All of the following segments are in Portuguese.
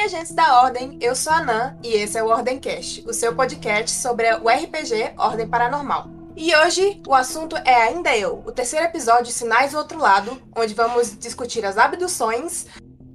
agentes da Ordem, eu sou a Nan e esse é o Ordemcast, o seu podcast sobre o RPG Ordem Paranormal. E hoje o assunto é Ainda Eu, o terceiro episódio Sinais do Outro Lado, onde vamos discutir as abduções,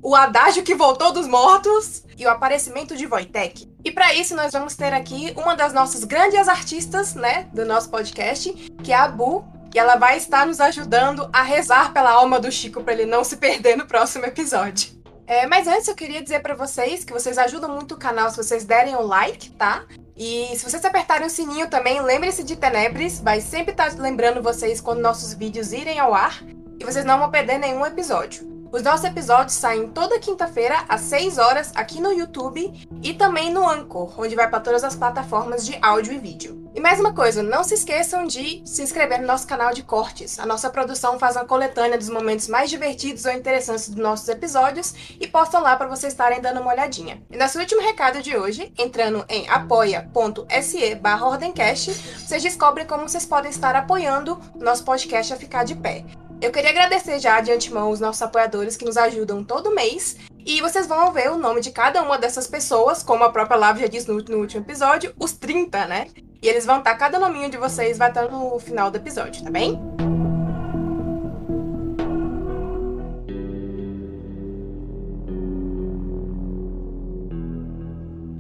o adágio que voltou dos mortos e o aparecimento de Wojtek. E para isso nós vamos ter aqui uma das nossas grandes artistas, né, do nosso podcast, que é a Bu, e ela vai estar nos ajudando a rezar pela alma do Chico para ele não se perder no próximo episódio. É, mas antes eu queria dizer para vocês que vocês ajudam muito o canal se vocês derem um like, tá? E se vocês apertarem o sininho também, lembre-se de Tenebres, vai sempre estar tá lembrando vocês quando nossos vídeos irem ao ar e vocês não vão perder nenhum episódio. Os nossos episódios saem toda quinta-feira às 6 horas aqui no YouTube e também no Anchor, onde vai para todas as plataformas de áudio e vídeo. E mais uma coisa, não se esqueçam de se inscrever no nosso canal de cortes. A nossa produção faz uma coletânea dos momentos mais divertidos ou interessantes dos nossos episódios e postam lá para vocês estarem dando uma olhadinha. E nosso último recado de hoje, entrando em apoia.se barra Ordencast, vocês descobrem como vocês podem estar apoiando o nosso podcast a ficar de pé. Eu queria agradecer já de antemão os nossos apoiadores que nos ajudam todo mês. E vocês vão ver o nome de cada uma dessas pessoas, como a própria Lava já disse no último episódio, os 30, né? E eles vão estar, cada nominho de vocês vai estar no final do episódio, tá bem?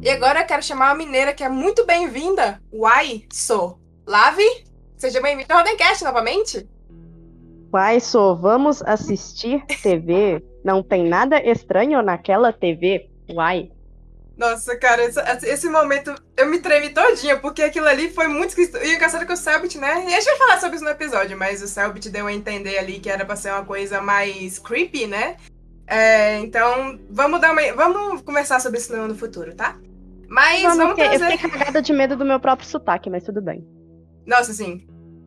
E agora eu quero chamar uma mineira que é muito bem-vinda, Uai So. Lave, seja bem-vinda ao Rodencast novamente. Uai, só vamos assistir TV? Não tem nada estranho naquela TV? Uai. Nossa, cara, esse, esse, momento eu me tremi todinha, porque aquilo ali foi muito esquisito. E engraçado é que o Selbit, né? E a gente vai falar sobre isso no episódio, mas o Selbit deu a entender ali que era pra ser uma coisa mais creepy, né? É, então, vamos dar uma. Vamos conversar sobre isso no, futuro, tá? Mas vamos, vamos trazer... Eu fiquei cagada de medo do meu próprio sotaque, mas tudo bem. Nossa, sim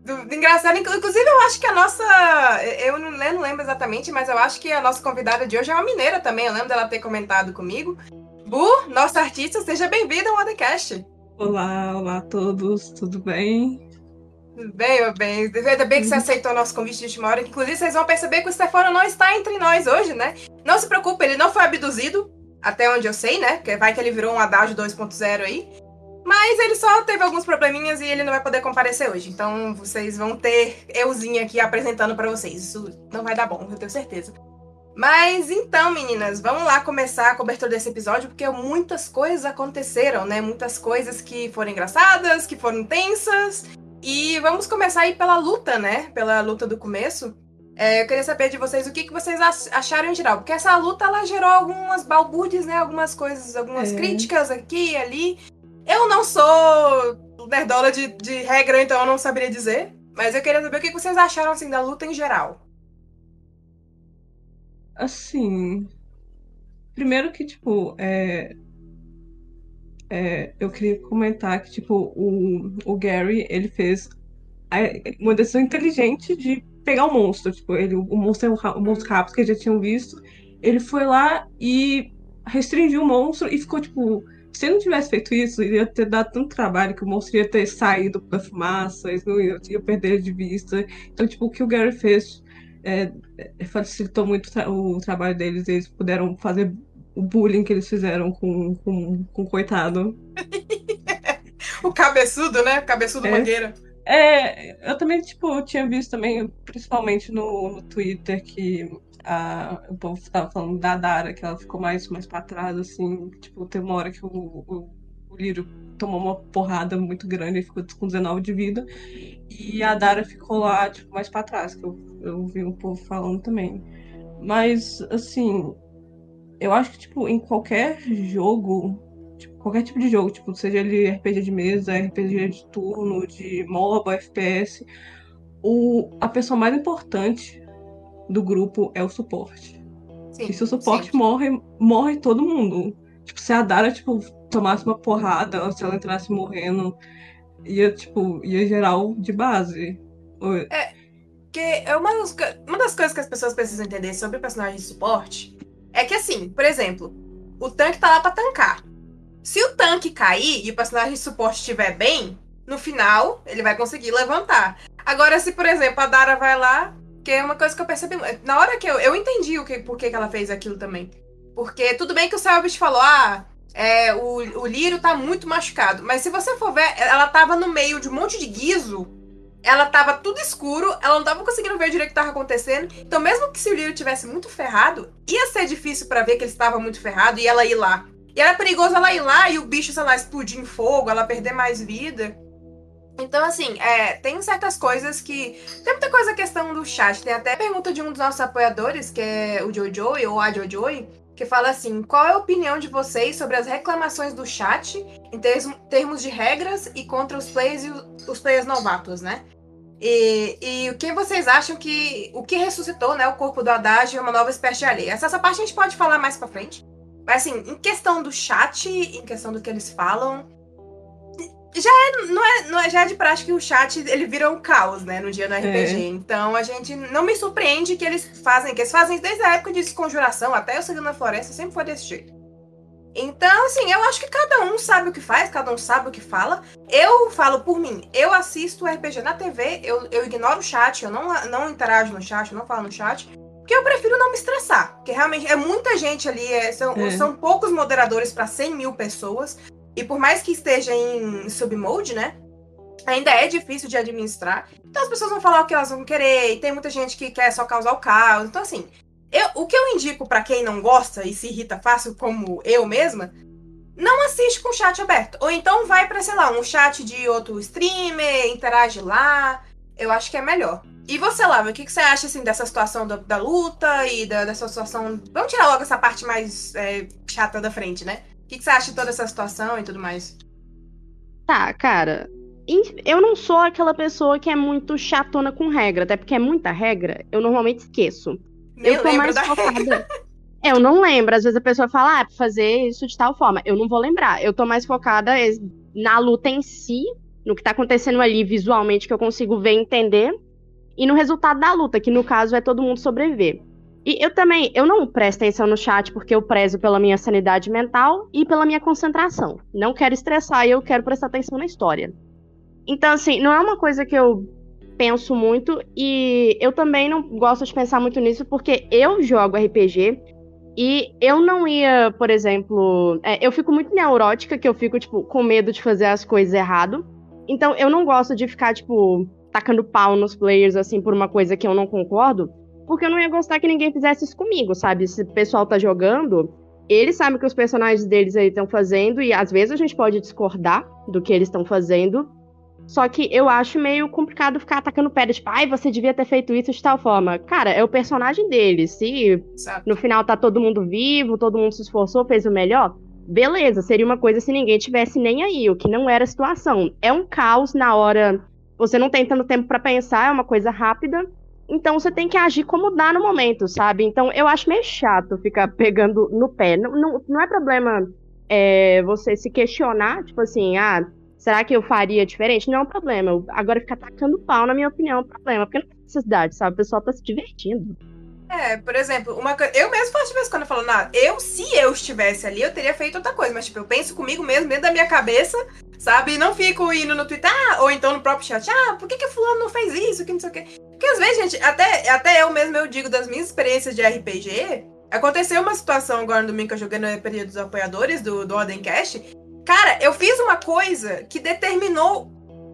do, engraçado. Inclusive, eu acho que a nossa. Eu não, eu não, lembro exatamente, mas eu acho que a nossa convidada de hoje é uma mineira também. Eu lembro dela ter comentado comigo. Bu, nossa artista, seja bem-vinda ao podcast. Olá, olá a todos, tudo bem? Tudo bem, meu bem. Ainda bem que você uhum. aceitou o nosso convite de última hora. Inclusive, vocês vão perceber que o Stefano não está entre nós hoje, né? Não se preocupe, ele não foi abduzido, até onde eu sei, né? Que vai que ele virou um Haddad 2.0 aí. Mas ele só teve alguns probleminhas e ele não vai poder comparecer hoje. Então vocês vão ter euzinha aqui apresentando para vocês. Isso não vai dar bom, eu tenho certeza. Mas então, meninas, vamos lá começar a cobertura desse episódio, porque muitas coisas aconteceram, né? Muitas coisas que foram engraçadas, que foram tensas. E vamos começar aí pela luta, né? Pela luta do começo. É, eu queria saber de vocês o que, que vocês acharam em geral. Porque essa luta, ela gerou algumas balbúrdias, né? Algumas coisas, algumas é. críticas aqui e ali. Eu não sou nerdola de, de regra, então eu não saberia dizer. Mas eu queria saber o que vocês acharam assim da luta em geral. Assim. Primeiro que, tipo, é, é, eu queria comentar que, tipo, o, o Gary, ele fez uma decisão inteligente de pegar o monstro. Tipo, ele, o monstro é um, monstro rápido que já tinham visto. Ele foi lá e restringiu o monstro e ficou, tipo, se não tivesse feito isso, ia ter dado tanto trabalho que o monstro ia ter saído da fumaça, eles não iam, iam perder de vista. Então, tipo, o que o Gary fez é, é, facilitou muito o trabalho deles, eles puderam fazer o bullying que eles fizeram com, com, com o coitado. o cabeçudo, né? Cabeçudo é. mangueira. É, eu também, tipo, tinha visto também, principalmente no, no Twitter, que a, o povo estava falando da Dara, que ela ficou mais, mais pra trás, assim. Tipo, teve uma hora que o, o, o Lírio tomou uma porrada muito grande e ficou com 19 de vida. E a Dara ficou lá, tipo, mais pra trás, que eu, eu vi o povo falando também. Mas, assim, eu acho que, tipo, em qualquer jogo, tipo, qualquer tipo de jogo, tipo, seja ele RPG de mesa, RPG de turno, de MOBA, FPS, o, a pessoa mais importante do grupo é o suporte. Sim, e se o suporte sim. morre, morre todo mundo. Tipo, se a Dara, tipo, tomasse uma porrada, ou se ela entrasse morrendo, ia, tipo, ia geral de base. É, que é uma das, uma das coisas que as pessoas precisam entender sobre o personagem de suporte é que, assim, por exemplo, o tanque tá lá pra tancar. Se o tanque cair e o personagem de suporte estiver bem, no final ele vai conseguir levantar. Agora, se, por exemplo, a Dara vai lá, porque é uma coisa que eu percebi. Na hora que eu. Eu entendi o que, por que, que ela fez aquilo também. Porque tudo bem que o Selbit falou, ah, é, o, o Lírio tá muito machucado. Mas se você for ver, ela tava no meio de um monte de guiso. Ela tava tudo escuro, ela não tava conseguindo ver direito o que tava acontecendo. Então, mesmo que se o Lírio tivesse muito ferrado, ia ser difícil para ver que ele estava muito ferrado e ela ir lá. E era perigoso ela ir lá e o bicho, sei lá, explodir em fogo, ela perder mais vida. Então, assim, é, tem certas coisas que. Tem muita coisa a questão do chat. Tem até pergunta de um dos nossos apoiadores, que é o Jojo, ou a Jojo, que fala assim: qual é a opinião de vocês sobre as reclamações do chat em termos de regras e contra os players e os players novatos, né? E, e quem vocês acham que. O que ressuscitou, né? O corpo do Haddad e uma nova espécie de alheia. Essa, essa parte a gente pode falar mais pra frente. Mas assim, em questão do chat, em questão do que eles falam, já é, não é, não é, já é de prática que o chat ele vira um caos, né, no dia do RPG. É. Então a gente não me surpreende que eles fazem, que eles fazem desde a época de desconjuração até o Segundo na Floresta, sempre foi desse jeito. Então, assim, eu acho que cada um sabe o que faz, cada um sabe o que fala. Eu falo por mim, eu assisto RPG na TV, eu, eu ignoro o chat, eu não, não interajo no chat, eu não falo no chat. Porque eu prefiro não me estressar. Porque realmente é muita gente ali, é, são, é. são poucos moderadores para 100 mil pessoas. E por mais que esteja em submode, né? Ainda é difícil de administrar. Então as pessoas vão falar o que elas vão querer. E tem muita gente que quer só causar o caos. Então, assim, eu, o que eu indico para quem não gosta e se irrita fácil, como eu mesma, não assiste com o chat aberto. Ou então vai para, sei lá, um chat de outro streamer, interage lá. Eu acho que é melhor. E você, Lava, o que, que você acha assim, dessa situação da, da luta e da, dessa situação. Vamos tirar logo essa parte mais é, chata da frente, né? O que, que você acha de toda essa situação e tudo mais? Tá, cara. Eu não sou aquela pessoa que é muito chatona com regra, até porque é muita regra, eu normalmente esqueço. Nem eu tô mais focada. É, eu não lembro. Às vezes a pessoa fala, ah, pra fazer isso de tal forma. Eu não vou lembrar. Eu tô mais focada na luta em si, no que tá acontecendo ali visualmente, que eu consigo ver e entender, e no resultado da luta, que no caso é todo mundo sobreviver. E eu também, eu não presto atenção no chat porque eu prezo pela minha sanidade mental e pela minha concentração. Não quero estressar e eu quero prestar atenção na história. Então, assim, não é uma coisa que eu penso muito e eu também não gosto de pensar muito nisso porque eu jogo RPG e eu não ia, por exemplo, é, eu fico muito neurótica, que eu fico, tipo, com medo de fazer as coisas errado. Então, eu não gosto de ficar, tipo, tacando pau nos players, assim, por uma coisa que eu não concordo porque eu não ia gostar que ninguém fizesse isso comigo, sabe? Se o pessoal tá jogando, eles sabem o que os personagens deles aí estão fazendo, e às vezes a gente pode discordar do que eles estão fazendo. Só que eu acho meio complicado ficar atacando pedra, tipo, ai, você devia ter feito isso de tal forma. Cara, é o personagem deles. Se no final tá todo mundo vivo, todo mundo se esforçou, fez o melhor, beleza, seria uma coisa se ninguém tivesse nem aí, o que não era a situação. É um caos na hora. Você não tem tanto tempo para pensar, é uma coisa rápida. Então você tem que agir como dá no momento, sabe? Então eu acho meio chato ficar pegando no pé. Não, não, não é problema é, você se questionar, tipo assim, ah, será que eu faria diferente? Não é um problema. Agora ficar tacando pau, na minha opinião, é um problema. Porque não tem necessidade, sabe? O pessoal tá se divertindo. É, por exemplo, uma eu mesmo faço de vez quando eu falo, nada, eu, se eu estivesse ali, eu teria feito outra coisa, mas tipo, eu penso comigo mesmo, dentro da minha cabeça, sabe? E não fico indo no Twitter, ah, ou então no próprio chat, ah, por que que fulano não fez isso, que não sei o quê. Porque às vezes, gente, até, até eu mesmo eu digo das minhas experiências de RPG, aconteceu uma situação agora no domingo que eu joguei no período dos apoiadores do, do Odencast. Cara, eu fiz uma coisa que determinou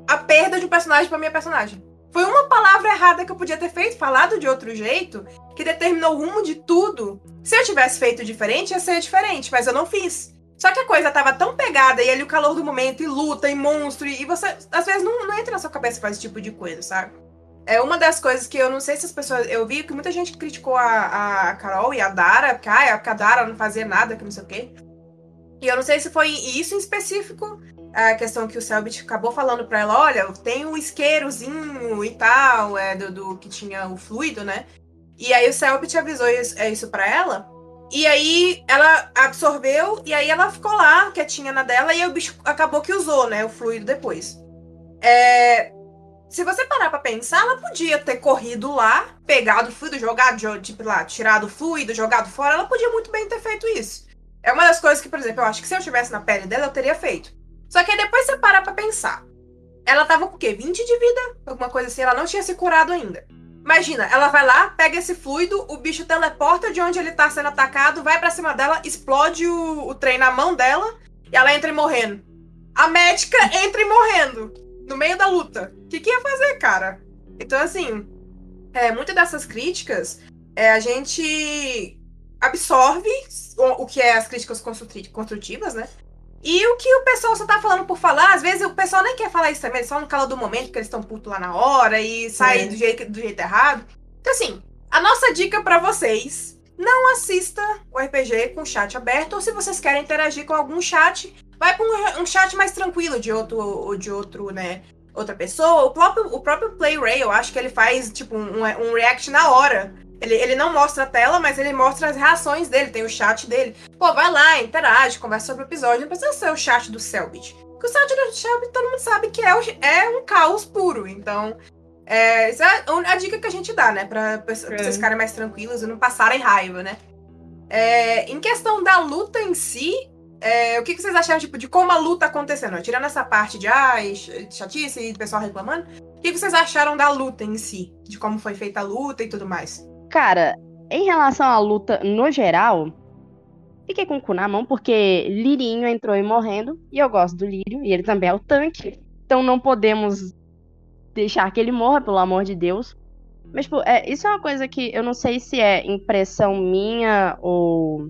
a perda de um personagem pra minha personagem. Foi uma palavra errada que eu podia ter feito, falado de outro jeito, que determinou o rumo de tudo. Se eu tivesse feito diferente, ia ser diferente, mas eu não fiz. Só que a coisa tava tão pegada, e ali o calor do momento, e luta, e monstro, e você, às vezes, não, não entra na sua cabeça fazer esse tipo de coisa, sabe? É uma das coisas que eu não sei se as pessoas. Eu vi que muita gente criticou a, a Carol e a Dara, porque ah, a Dara não fazia nada, que não sei o quê. E eu não sei se foi isso em específico, a questão que o Selbit acabou falando pra ela: olha, tem um isqueirozinho e tal, é, do, do que tinha o fluido, né? E aí o Selbit avisou isso, é, isso pra ela. E aí ela absorveu, e aí ela ficou lá, quietinha na dela, e o bicho acabou que usou, né? O fluido depois. É, se você parar pra pensar, ela podia ter corrido lá, pegado o fluido, jogado, tipo lá, tirado o fluido, jogado fora. Ela podia muito bem ter feito isso. É uma das coisas que, por exemplo, eu acho que se eu estivesse na pele dela, eu teria feito. Só que aí depois você parar pra pensar. Ela tava com o quê? 20 de vida? Alguma coisa assim, ela não tinha se curado ainda. Imagina, ela vai lá, pega esse fluido, o bicho teleporta de onde ele tá sendo atacado, vai para cima dela, explode o, o trem na mão dela e ela entra morrendo. A médica entra morrendo no meio da luta. O que, que ia fazer, cara? Então, assim, é, muitas dessas críticas é, a gente absorve o, o que é as críticas construtivas, né? E o que o pessoal só tá falando por falar, às vezes o pessoal nem quer falar isso também, só no calo do momento, porque eles estão putos lá na hora e sai é. do, jeito, do jeito errado. Então, assim, a nossa dica para vocês: não assista o RPG com chat aberto, ou se vocês querem interagir com algum chat, vai para um, um, chat mais tranquilo de outro, de outro, né? Outra pessoa. O próprio, o próprio Playray, eu acho que ele faz, tipo, um, um react na hora. Ele, ele não mostra a tela, mas ele mostra as reações dele, tem o chat dele. Pô, vai lá, interage, conversa sobre o episódio. Não precisa ser o chat do Selbit. Porque o chat do Selbit todo mundo sabe que é, o, é um caos puro. Então, é, essa é a dica que a gente dá, né? Pra, pra, pra vocês ficarem mais tranquilos e não passarem raiva, né? É, em questão da luta em si, é, o que, que, vocês acharam tipo, de como a luta acontecendo? Tirando essa parte de ah, chatice e pessoal reclamando, o que, que vocês acharam da luta em si? De como foi feita a luta e tudo mais? Cara, em relação à luta no geral, fiquei com o cu na mão, porque Lirinho entrou e morrendo, e eu gosto do Lírio, e ele também é o tanque. Então não podemos deixar que ele morra, pelo amor de Deus. Mas, tipo, é, isso é uma coisa que eu não sei se é impressão minha ou,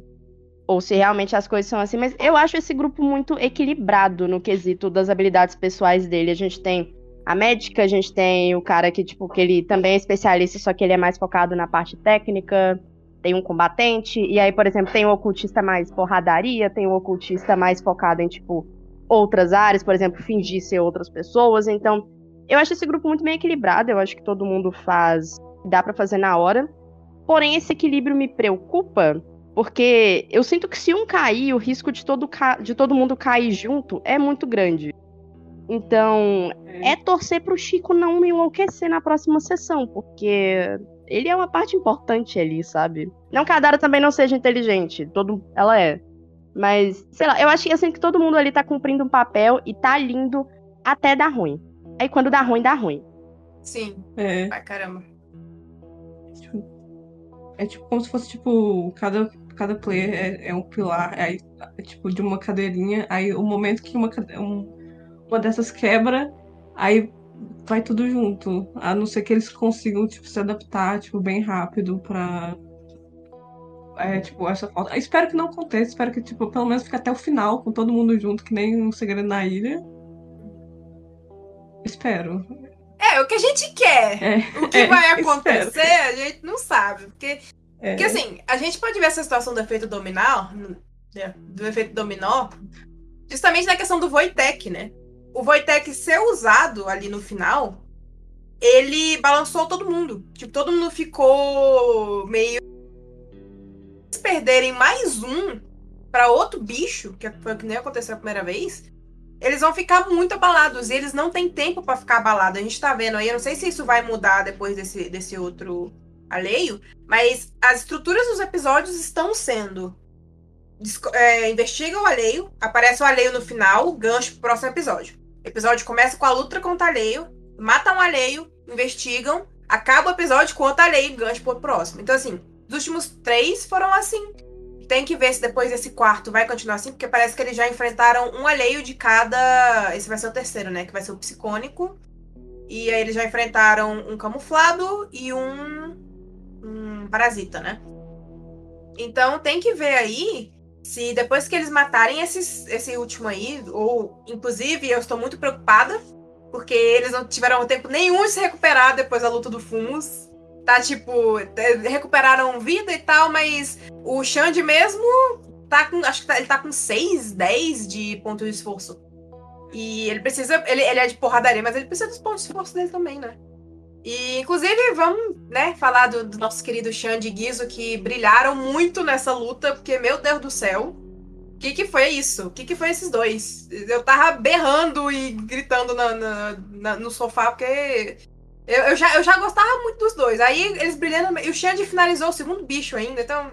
ou se realmente as coisas são assim, mas eu acho esse grupo muito equilibrado no quesito das habilidades pessoais dele. A gente tem a médica, a gente tem o cara que, tipo, que ele também é especialista, só que ele é mais focado na parte técnica. Tem um combatente, e aí, por exemplo, tem o ocultista mais porradaria, tem o ocultista mais focado em, tipo, outras áreas, por exemplo, fingir ser outras pessoas. Então, eu acho esse grupo muito bem equilibrado, eu acho que todo mundo faz, dá para fazer na hora. Porém, esse equilíbrio me preocupa, porque eu sinto que se um cair, o risco de todo, de todo mundo cair junto é muito grande. Então, é. é torcer pro Chico não me enlouquecer na próxima sessão, porque ele é uma parte importante ali, sabe? Não que a Dara também não seja inteligente, todo, ela é. Mas, sei lá, eu acho que assim que todo mundo ali tá cumprindo um papel e tá lindo até dar ruim. Aí quando dá ruim, dá ruim. Sim. É. Ai, caramba. É tipo como se fosse, tipo, cada, cada player é, é um pilar, aí, é, tipo, de uma cadeirinha, aí o momento que uma, um, uma dessas quebra, aí vai tudo junto. A não ser que eles consigam, tipo, se adaptar, tipo, bem rápido pra. É, tipo, essa falta. Espero que não aconteça, espero que, tipo, pelo menos fique até o final, com todo mundo junto, que nem um segredo na ilha. Espero. É, o que a gente quer. É, o que é, vai acontecer, espero. a gente não sabe. Porque, é. porque, assim, a gente pode ver essa situação do efeito dominó, né, do efeito dominó, justamente na questão do Voitec, né? O Wojtek ser usado ali no final, ele balançou todo mundo. Tipo, todo mundo ficou meio. Se perderem mais um para outro bicho, que foi o que nem aconteceu a primeira vez, eles vão ficar muito abalados. E eles não têm tempo para ficar abalados. A gente tá vendo aí, eu não sei se isso vai mudar depois desse, desse outro alheio, mas as estruturas dos episódios estão sendo. É, investiga o alheio, aparece o alheio no final, gancho pro próximo episódio. O episódio começa com a luta contra o alheio, matam um alheio, investigam, acaba o episódio com outro alheio e gancho pro próximo. Então, assim, os últimos três foram assim. Tem que ver se depois desse quarto vai continuar assim, porque parece que eles já enfrentaram um alheio de cada. Esse vai ser o terceiro, né? Que vai ser o psicônico. E aí eles já enfrentaram um camuflado e um, um parasita, né? Então tem que ver aí se depois que eles matarem esses, esse último aí, ou inclusive eu estou muito preocupada, porque eles não tiveram tempo nenhum de se recuperar depois da luta do Fumus. Tá tipo, é, recuperaram vida e tal, mas o Xande mesmo tá com. Acho que tá, ele tá com 6, 10 de ponto de esforço. E ele precisa. Ele, ele é de porradaria, mas ele precisa dos pontos de esforço dele também, né? E, inclusive, vamos, né, falar do, do nosso querido Xande e Guizo, que brilharam muito nessa luta, porque, meu Deus do céu, o que, que foi isso? O que, que foi esses dois? Eu tava berrando e gritando na, na, na, no sofá, porque eu, eu, já, eu já gostava muito dos dois. Aí eles brilhando. E o Xande finalizou o segundo bicho ainda, então.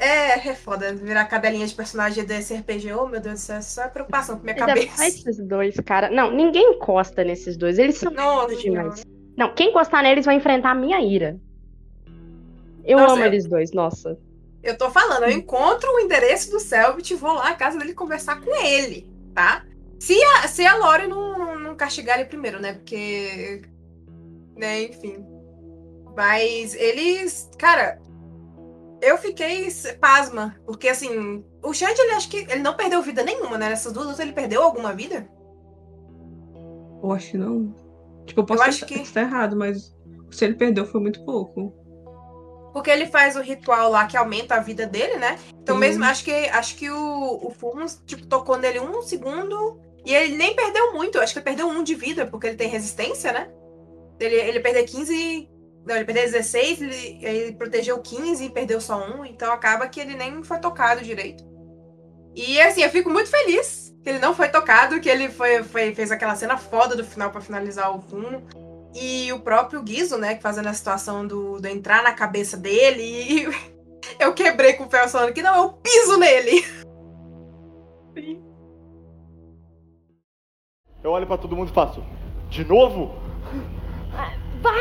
É, é foda virar cadelinha de personagem desse RPG. Oh, meu Deus do céu, é preocupação com minha cabeça. Esses dois, cara. Não, ninguém encosta nesses dois. Eles são Nossa, demais. Não, quem encostar neles vai enfrentar a minha ira. Eu Nossa, amo eu- eles dois, nossa. Eu tô falando, eu encontro o endereço do Selbit e vou lá à casa dele conversar com ele, tá? Se a, se a Lore não, não, não castigar ele primeiro, né? Porque. Né, enfim. Mas eles. Cara, eu fiquei pasma. Porque assim, o Xande, ele acho que ele não perdeu vida nenhuma, né? Nessas duas lutas, ele perdeu alguma vida? Eu acho que não. Tipo, eu posso Eu estar acho que- estar errado, mas se ele perdeu foi muito pouco. Porque ele faz o ritual lá que aumenta a vida dele, né? Então Sim. mesmo, acho que acho que o, o Fumos, tipo, tocou nele um segundo e ele nem perdeu muito. Acho que ele perdeu um de vida, porque ele tem resistência, né? Ele, ele perdeu 15. Não, ele perdeu 16, ele, ele protegeu 15 e perdeu só um. Então acaba que ele nem foi tocado direito. E assim, eu fico muito feliz que ele não foi tocado, que ele foi, foi- fez aquela cena foda do final pra finalizar o fumo. E o próprio Guizo, né, que fazendo a situação do, do entrar na cabeça dele. E eu quebrei com o Fel falando que não, eu piso nele. Eu olho pra todo mundo e faço. De novo?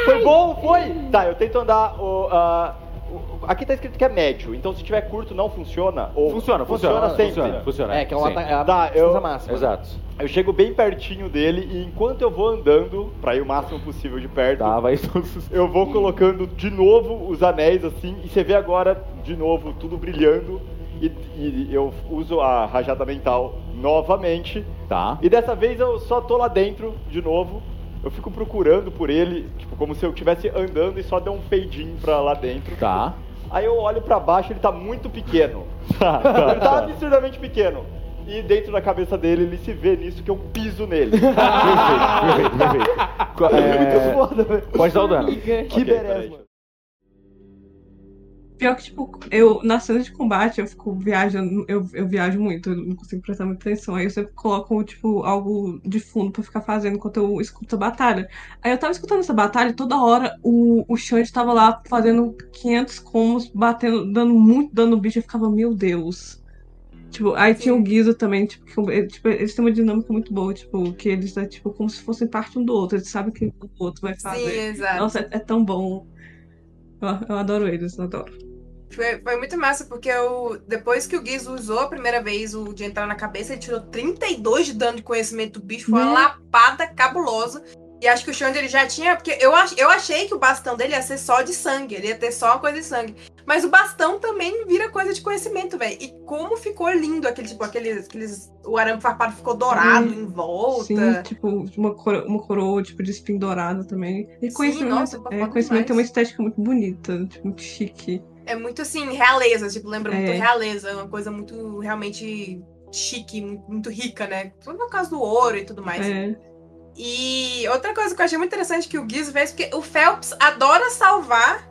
Foi bom, foi? Tá, eu tento andar. O, ah, o- aqui tá escrito que é médio, então se tiver curto não funciona. Ou Funciona, funciona, sempre. funciona, funciona. É, que é uma é a Tá, eu- máxima. Exato. Eu chego bem pertinho dele e enquanto eu vou andando, pra ir o máximo possível de perto, Tá, vai todos. eu vou colocando de novo os anéis assim, e você vê agora de novo tudo brilhando. E, e eu uso a rajada mental novamente. Tá. E dessa vez eu só tô lá dentro de novo. Eu fico procurando por ele, tipo, como se eu estivesse andando e só deu um peidinho pra lá dentro. Tá. Aí eu olho pra baixo, ele tá muito pequeno. Tá, tá, ele tá tá. absurdamente pequeno. E dentro da cabeça dele, ele se vê nisso que eu piso nele. Perfeito, perfeito, perfeito. É muito foda, velho. Pode dar o dano. Que Ok, beleza, mano. Pior que, tipo, eu, na cena de combate, eu fico viajando, eu, eu viajo muito, eu não consigo prestar muita atenção. Aí eu sempre coloco, tipo, algo de fundo pra ficar fazendo enquanto eu escuto a batalha. Aí eu tava escutando essa batalha e toda hora o, o Xande tava lá fazendo 500 combos, batendo, dando muito dano no bicho. Eu ficava, meu Deus. Tipo, aí tinha o Guizo também, tipo, que, tipo, eles têm uma dinâmica muito boa, tipo, que eles é tipo como se fossem parte um do outro, eles sabem o que o outro vai Sim, fazer. exato. Nossa, é, é tão bom. Eu, eu adoro eles, eu adoro. Foi, foi muito massa, porque eu, depois que o Giz usou a primeira vez o de entrar na cabeça, ele tirou 32 de dano de conhecimento do bicho. Foi uma Né? lapada cabulosa. E acho que o Xande ele já tinha. Porque eu, ach, eu achei que o bastão dele ia ser só de sangue. Ele ia ter só uma coisa de sangue. Mas o bastão também vira coisa de conhecimento, velho. E como ficou lindo aquele, tipo, aqueles. aqueles o arame farpado ficou dourado em volta. Sim, tipo, uma coroa, uma coroa tipo, de espinho dourado também. E Sim, conhecimento, nossa, ficou é, conhecimento tem uma demais. estética muito bonita, tipo, muito chique. É muito assim, realeza, tipo, lembra muito É. realeza, uma coisa muito realmente chique, muito, muito rica, né? Tudo no caso do ouro e tudo mais. É, E outra coisa que eu achei muito interessante que o Giz fez, porque o Phelps adora salvar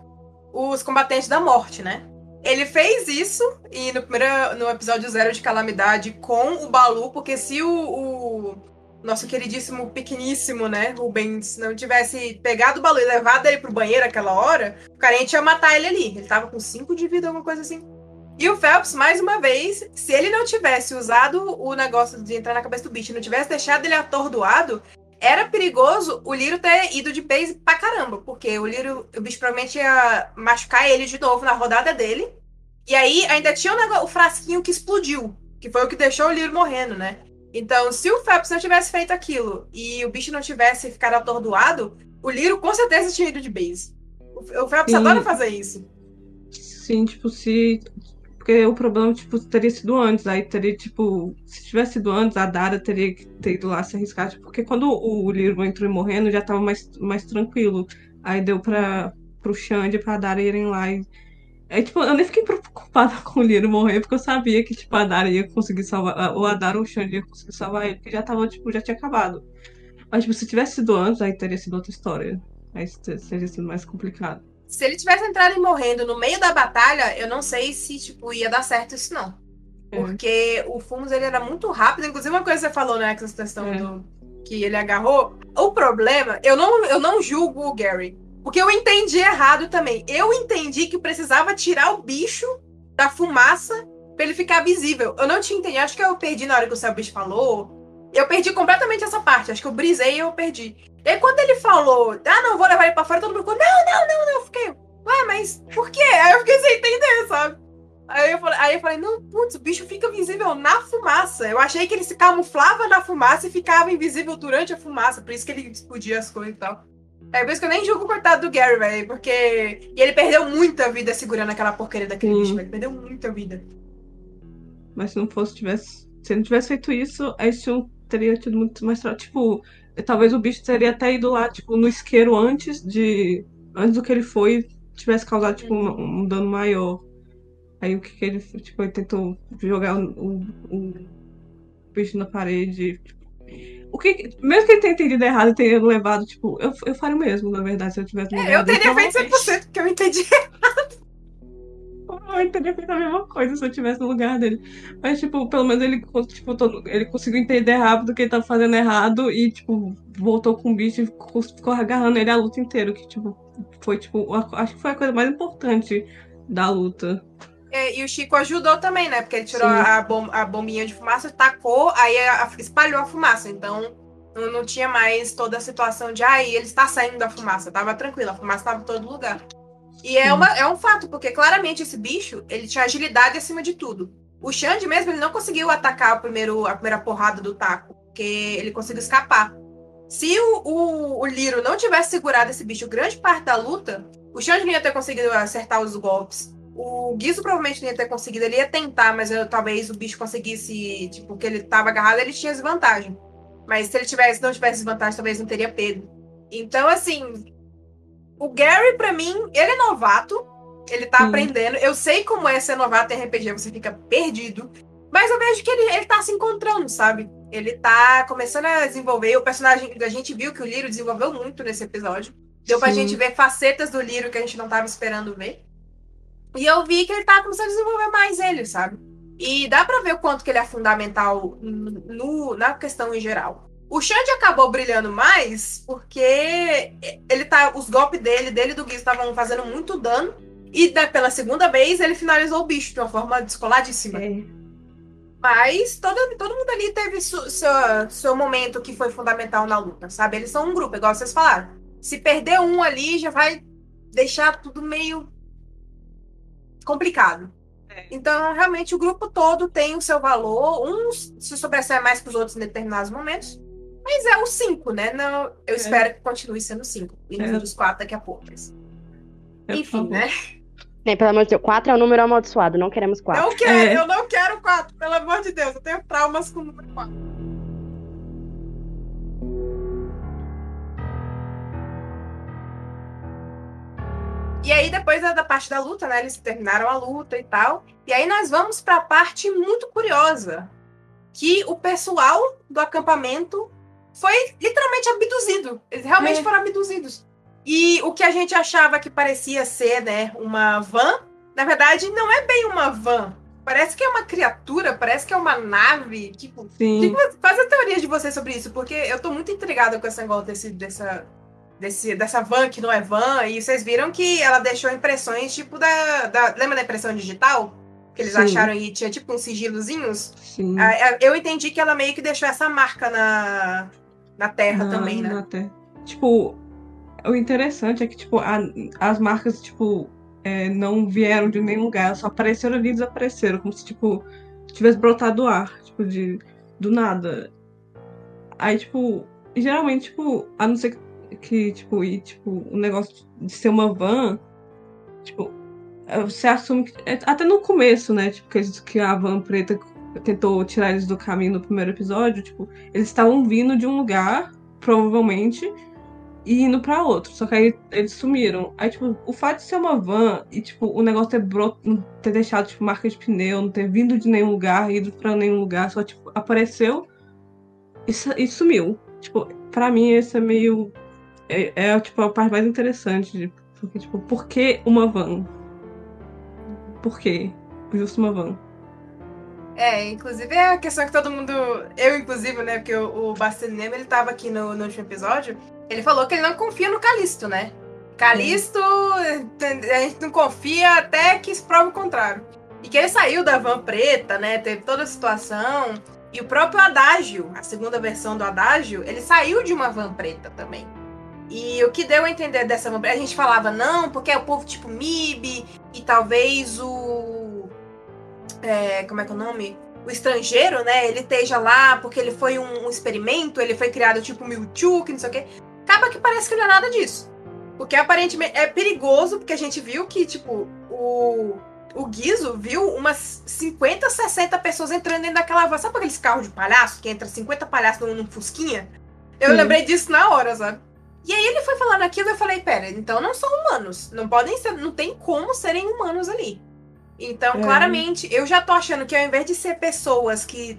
os combatentes da morte, né? Ele fez isso e no primeiro no episódio zero de Calamidade com o Balu, porque se o, o nosso queridíssimo pequeníssimo, né, Rubens, não tivesse pegado o Balu e levado ele pro banheiro aquela hora, o Carente ia matar ele ali. Ele tava com 5 de vida, alguma coisa assim. E o Phelps, mais uma vez, se ele não tivesse usado o negócio de entrar na cabeça do bicho, não tivesse deixado ele atordoado, era perigoso o Liro ter ido de base pra caramba, porque o Liro, o bicho provavelmente ia machucar ele de novo na rodada dele. E aí ainda tinha o, negócio, o frasquinho que explodiu, que foi o que deixou o Liro morrendo, né? Então, se o Phelps não tivesse feito aquilo e o bicho não tivesse ficado atordoado, o Liro com certeza tinha ido de base. O Phelps Sim. adora fazer isso. sim, tipo, se. Porque o problema, tipo, teria sido antes. Aí teria, tipo, se tivesse sido antes, a Dara teria que ter ido lá se arriscar. Tipo, porque quando o Liro entrou morrendo, já tava mais, mais tranquilo. Aí deu pra, pro Xande e pra Dara irem lá e. Aí, tipo, eu nem fiquei preocupada com o Liro morrer, porque eu sabia que, tipo, a Dara ia conseguir salvar. Ou a Dara ou o Xande ia conseguir salvar ele, porque já tava, tipo, já tinha acabado. Mas, tipo, se tivesse sido antes, aí teria sido outra história. Aí teria sido mais complicado. Se ele tivesse entrado e morrendo no meio da batalha, eu não sei se, tipo, ia dar certo isso, não. É. Porque o Fumos, ele era muito rápido. Inclusive, uma coisa que você falou, né, essa questão É. do... Que ele agarrou. O problema, eu não, eu não julgo o Gary. Porque eu entendi errado também. Eu entendi que precisava tirar o bicho da fumaça pra ele ficar visível. Eu não tinha entendido. Acho que eu perdi na hora que o Selbit falou. Eu perdi completamente essa parte. Acho que eu brisei e eu perdi. E aí, quando ele falou, ah, não, vou levar ele pra fora, todo mundo ficou, não, não, não, não. Eu fiquei, ué, mas por quê? Aí eu fiquei sem entender, sabe? Aí eu falei, aí eu falei não, putz, o bicho fica invisível na fumaça. Eu achei que ele se camuflava na fumaça e ficava invisível durante a fumaça, por isso que ele explodia as coisas e tal. É por isso que eu nem julgo o coitado do Gary, velho, porque. E ele perdeu muita vida segurando aquela porcaria daquele Sim. bicho, velho. Perdeu muita vida. Mas se não fosse, tivesse. Se ele não tivesse feito isso, a Steel teria tido muito mais. Tipo, talvez o bicho teria até ido lá, tipo, no isqueiro antes de. Antes do que ele foi, tivesse causado, tipo, um, um dano maior. Aí o que, que ele? Tipo, ele tentou jogar o, o, o bicho na parede. O que, mesmo que ele tenha entendido errado e tenha levado, tipo, eu, eu faria o mesmo, na verdade, se eu tivesse no É, lugar eu dele, teria feito provavelmente. 100%, porque eu entendi. Eu teria feito a mesma coisa se eu estivesse no lugar dele. Mas, tipo, pelo menos ele, tipo, todo- ele conseguiu entender rápido o que ele tava fazendo errado e, tipo, voltou com o bicho e ficou, ficou agarrando ele a luta inteira. Que, tipo, foi, tipo, a- acho que foi a coisa mais importante da luta. É, e o Chico ajudou também, né? Porque ele tirou a, bom- a bombinha de fumaça, tacou, aí a- a- espalhou a fumaça. Então não, não tinha mais toda a situação de, ai, ele está saindo da fumaça. Tava tranquilo, a fumaça estava em todo lugar. E é, uma, é um fato, porque claramente esse bicho, ele tinha agilidade acima de tudo. O Xande mesmo, ele não conseguiu atacar o primeiro, a primeira porrada do taco, porque ele conseguiu escapar. Se o, o, o Liro não tivesse segurado esse bicho grande parte da luta, o Xande não ia ter conseguido acertar os golpes. O Guizo provavelmente não ia ter conseguido, ele ia tentar, mas eu- talvez o bicho conseguisse, tipo, que ele tava agarrado, ele tinha desvantagem. Mas se ele tivesse, não tivesse desvantagem, talvez não teria pego. Então, assim, o Gary, pra mim, ele é novato, ele tá Sim. aprendendo. Eu sei como é ser novato em RPG, você fica perdido. Mas eu vejo que ele, ele tá se encontrando, sabe? Ele tá começando a desenvolver. O personagem, a gente viu que o Liro desenvolveu muito nesse episódio. Deu pra Sim. gente ver facetas do Liro que a gente não tava esperando ver. E eu vi que ele tá começando a desenvolver mais ele, sabe? E dá pra ver o quanto que ele é fundamental no, na questão em geral. O Xande acabou brilhando mais porque ele tá. Os golpes dele, dele e do Guiz estavam fazendo muito dano. E pela segunda vez ele finalizou o bicho de uma forma descoladíssima. É. Mas todo, todo mundo ali teve su- seu, seu momento que foi fundamental na luta, sabe? Eles são um grupo, igual vocês falaram. Se perder um ali, já vai deixar tudo meio complicado. É. Então, realmente, o grupo todo tem o seu valor. Uns se sobressai mais que os outros em determinados momentos. Mas é o 5, né? Não, eu É. espero que continue sendo 5. E É. nos dos 4 daqui a pouco. Mas, É, enfim, né? Nem, pelo amor de Deus, 4 é um número amaldiçoado, não queremos 4. Não quero, É. eu não quero 4, pelo amor de Deus. Eu tenho traumas com o número 4. E aí, depois da, da parte da luta, né? Eles terminaram a luta e tal. E aí nós vamos pra parte muito curiosa. Que o pessoal do acampamento foi literalmente abduzido. Eles realmente É. foram abduzidos. E o que a gente achava que parecia ser, né, uma van, na verdade, não é bem uma van. Parece que é uma criatura, parece que é uma nave. Tipo, Sim. Faz a teoria de vocês sobre isso, porque eu tô muito intrigada com esse negócio desse, dessa, desse, dessa van que não é van, e vocês viram que ela deixou impressões tipo da. da lembra da impressão digital? Que eles Sim. acharam e tinha tipo uns sigilozinhos? Sim. Ah, ah, Eu entendi que ela meio que deixou essa marca na, na terra Na- também, né? na terra. Tipo, o interessante é que, tipo, a- as marcas, tipo, é, não vieram de nenhum lugar, só apareceram ali e desapareceram, como se, tipo, tivesse brotado do ar, tipo, de, do nada. Aí, tipo, geralmente, tipo, a não ser que, que, tipo, e, tipo, o negócio de ser uma van, tipo, é, você assume que, é, até no começo, né, tipo, que, que a van preta tentou tirar eles do caminho no primeiro episódio, tipo, eles estavam vindo de um lugar, provavelmente, e indo pra outro. Só que aí eles sumiram. Aí, tipo, o fato de ser uma van e, tipo, o negócio ter, bro... não ter deixado, tipo, marca de pneu, não ter vindo de nenhum lugar, ido pra nenhum lugar, só, tipo, apareceu e, e sumiu. Tipo, pra mim, esse é meio. É, é, tipo, a parte mais interessante. de- Porque, tipo, por que uma van? Por quê? Justo uma van. É, inclusive é a questão que todo mundo. Eu, inclusive, né? Porque o, o Bastelinem, ele tava aqui no, no último episódio. Ele falou que ele não confia no Calisto, né? Calisto, a gente não confia até que se prove o contrário. E que ele saiu da van preta, né? Teve toda a situação. E o próprio Adágio, a segunda versão do Adágio, ele saiu de uma van preta também. E o que deu a entender dessa preta, a gente falava, não, porque é o povo tipo MIB, e talvez o. É, como é que é o nome? O estrangeiro, né? Ele esteja lá porque ele foi um, um experimento, ele foi criado tipo Mewtwo, que não sei o quê. Acaba que parece que não é nada disso. Porque aparentemente é perigoso, porque a gente viu que, tipo, o, o Guizo viu umas 50, 60 pessoas entrando dentro daquela van. Sabe aqueles carros de palhaço que entra 50 palhaços num, num Fusquinha? Eu lembrei disso na hora, sabe? E aí ele foi falando aquilo, eu falei, pera, então não são humanos. Não podem ser, não tem como serem humanos ali. Então, É. claramente, eu já tô achando que ao invés de ser pessoas que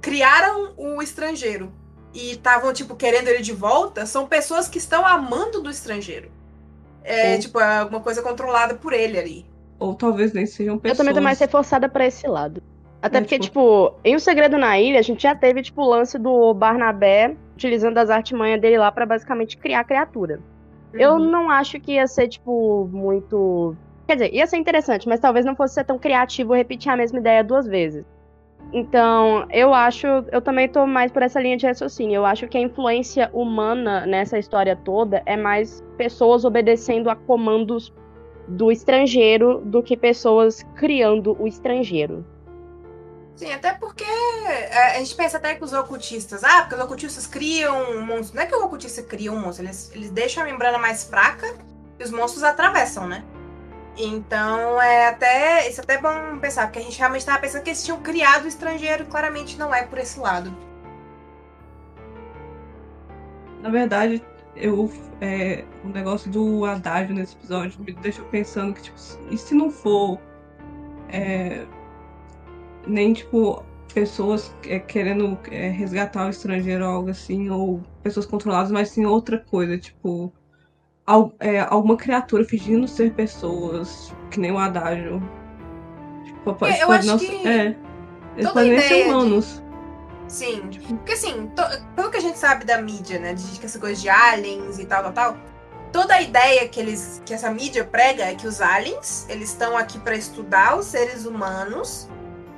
criaram o estrangeiro e estavam, tipo, querendo ele de volta, são pessoas que estão amando do estrangeiro. É, Ou- tipo, é alguma coisa controlada por ele ali. Ou talvez nem sejam Eu pessoas. também tô mais reforçada pra esse lado. Até É, porque, tipo- tipo, em O Segredo na Ilha, a gente já teve, tipo, o lance do Barnabé utilizando as artimanhas dele lá pra basicamente criar a criatura. Eu Uhum. não acho que ia ser, tipo, muito. Quer dizer, ia ser interessante, mas talvez não fosse ser tão criativo repetir a mesma ideia duas vezes. Então, eu acho. Eu também tô mais por essa linha de raciocínio. Eu acho que a influência humana nessa história toda é mais pessoas obedecendo a comandos do estrangeiro do que pessoas criando o estrangeiro. Sim, até porque é, a gente pensa até que os ocultistas, ah, porque os ocultistas criam um monstro. Não é que o ocultista cria um monstro, eles, eles deixam a membrana mais fraca e os monstros atravessam, né? Então é até. Isso é até bom pensar, porque a gente realmente estava pensando que eles tinham criado o estrangeiro, claramente não é por esse lado. Na verdade, eu. É, o negócio do adágio nesse episódio me deixou pensando que, tipo, e se não for. é, nem, tipo, pessoas é, querendo é, resgatar o estrangeiro ou algo assim, ou pessoas controladas, mas sim outra coisa, tipo. al- é, alguma criatura fingindo ser pessoas, que nem o adágio. Tipo, pode, eu pode acho não que ser. É, eles podem nem ser de- humanos. Sim, porque assim, to- pelo que a gente sabe da mídia, né, de que essa coisa de aliens e tal, tal, tal, toda a ideia que eles, que essa mídia prega é que os aliens, eles estão aqui pra estudar os seres humanos,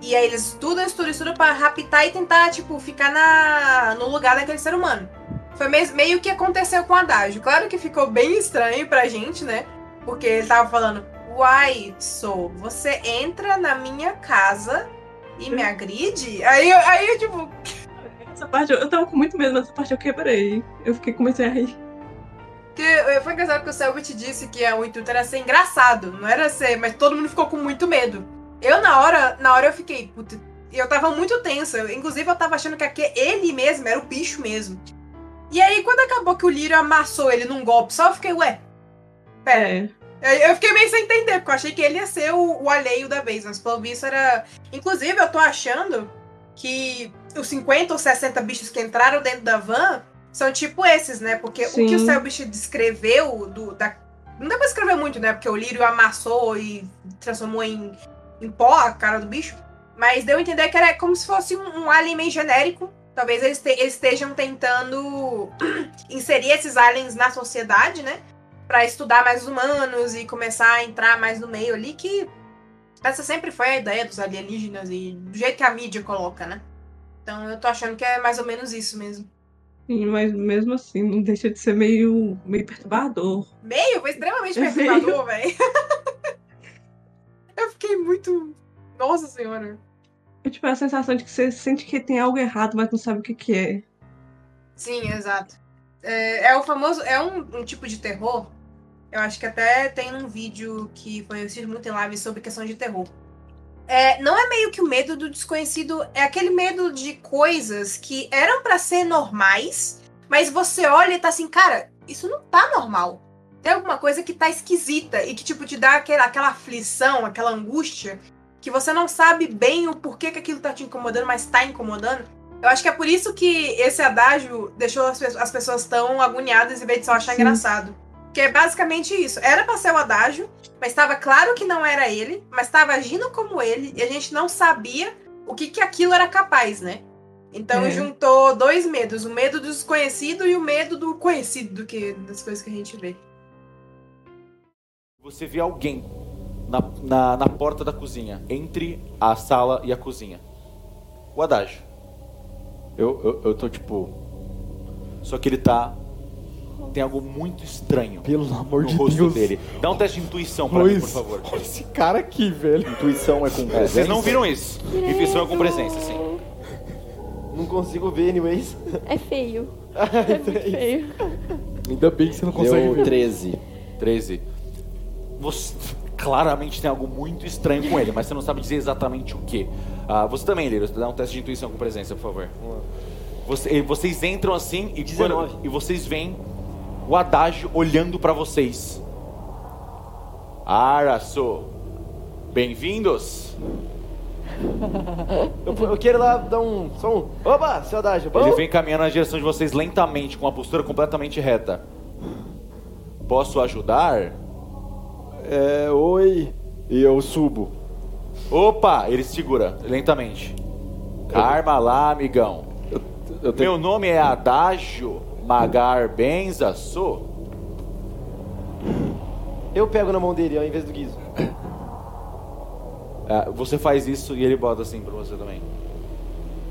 e aí eles estudam, estudam, estudam pra raptar e tentar, tipo, ficar na, no lugar daquele ser humano. Foi meio que aconteceu com o Adágio. Claro que ficou bem estranho pra gente, né, porque ele tava falando, uai, sou, você entra na minha casa e me agride? Aí, eu- aí eu, tipo, Essa parte, eu, tava com muito medo, mas essa parte eu quebrei. Eu fiquei comecei a rir. Que eh, foi engraçado que o Selbit disse que o intuito era ser engraçado, não era ser, mas todo mundo ficou com muito medo. Eu na hora, na hora eu fiquei, puta, eu tava muito tensa. Eu- Inclusive eu tava achando que aquele, ele mesmo era o bicho mesmo. E aí quando acabou que o Lírio amassou ele num golpe só, eu fiquei, ué, pera. É. Eu fiquei meio sem entender, porque eu achei que ele ia ser o, o alheio da vez, mas pelo visto era. Inclusive, eu tô achando que os 50 ou 60 bichos que entraram dentro da van são tipo esses, né? Porque o que Sim. o Selbit descreveu do, da. Não dá pra escrever muito, né? Porque o Lírio amassou e transformou em, em pó a cara do bicho. Mas deu a entender que era como se fosse um, um alien meio genérico. Talvez eles, te- eles estejam tentando inserir esses aliens na sociedade, né? Pra estudar mais os humanos e começar a entrar mais no meio ali, que essa sempre foi a ideia dos alienígenas e do jeito que a mídia coloca, né? Então eu tô achando que é mais ou menos isso mesmo. Sim, mas mesmo assim, não deixa de ser meio, meio perturbador. Meio, foi extremamente É perturbador, velho. eu fiquei muito. Nossa senhora. É tipo a sensação de que você sente que tem algo errado, mas não sabe o que, que é. Sim, exato. É, é o famoso. É um, um tipo de terror. Eu acho que até tem um vídeo que foi assistido muito em live sobre questão de terror. É, não é meio que o medo do desconhecido, é aquele medo de coisas que eram pra ser normais, mas você olha e tá assim, cara, isso não tá normal. Tem alguma coisa que tá esquisita e que, tipo, te dá aquela, aquela aflição, aquela angústia, que você não sabe bem o porquê que aquilo tá te incomodando, mas tá incomodando. Eu acho que é por isso que esse adágio deixou as, as pessoas tão agoniadas em vez de só achar Sim. engraçado. Que é basicamente isso. Era pra ser o adágio, mas estava claro que não era ele, mas estava agindo como ele, e a gente não sabia o que, que aquilo era capaz, né? Então É. juntou dois medos, o medo do desconhecido e o medo do conhecido do que das coisas que a gente vê. Você vê alguém na, na, na porta da cozinha, entre a sala e a cozinha. O adágio. Eu, eu, eu tô tipo. Só que ele tá. Tem algo muito estranho Pelo amor no de rosto Deus. dele. Dá um teste de intuição pra mim, Luiz, por favor. olha esse cara aqui, velho. Intuição é com É, vocês não viram isso. Intuição é com presença, sim. Não consigo ver, anyways. É feio. É muito feio. Ainda bem que você não consegue Deu ver. 13. 13. Você claramente tem algo muito estranho com ele, mas você não sabe dizer exatamente o que. Ah, você também, Liro, dá um teste de intuição com presença, por favor. Você- vocês entram assim e, 19. quando- e vocês veem o Adágio olhando pra vocês. Araço, bem-vindos. Eu, eu quero lá dar um. Só um. Opa, seu Adágio, bom? Ele vem caminhando na direção de vocês lentamente, com uma postura completamente reta. Posso ajudar? É, oi. E eu subo. Opa! Ele segura lentamente. Arma lá, amigão. Eu tenho. Meu nome é Adágio Magar Benza Sou. Eu pego na mão dele ao invés do Guizo. Ah, você faz isso e ele bota assim pra você também.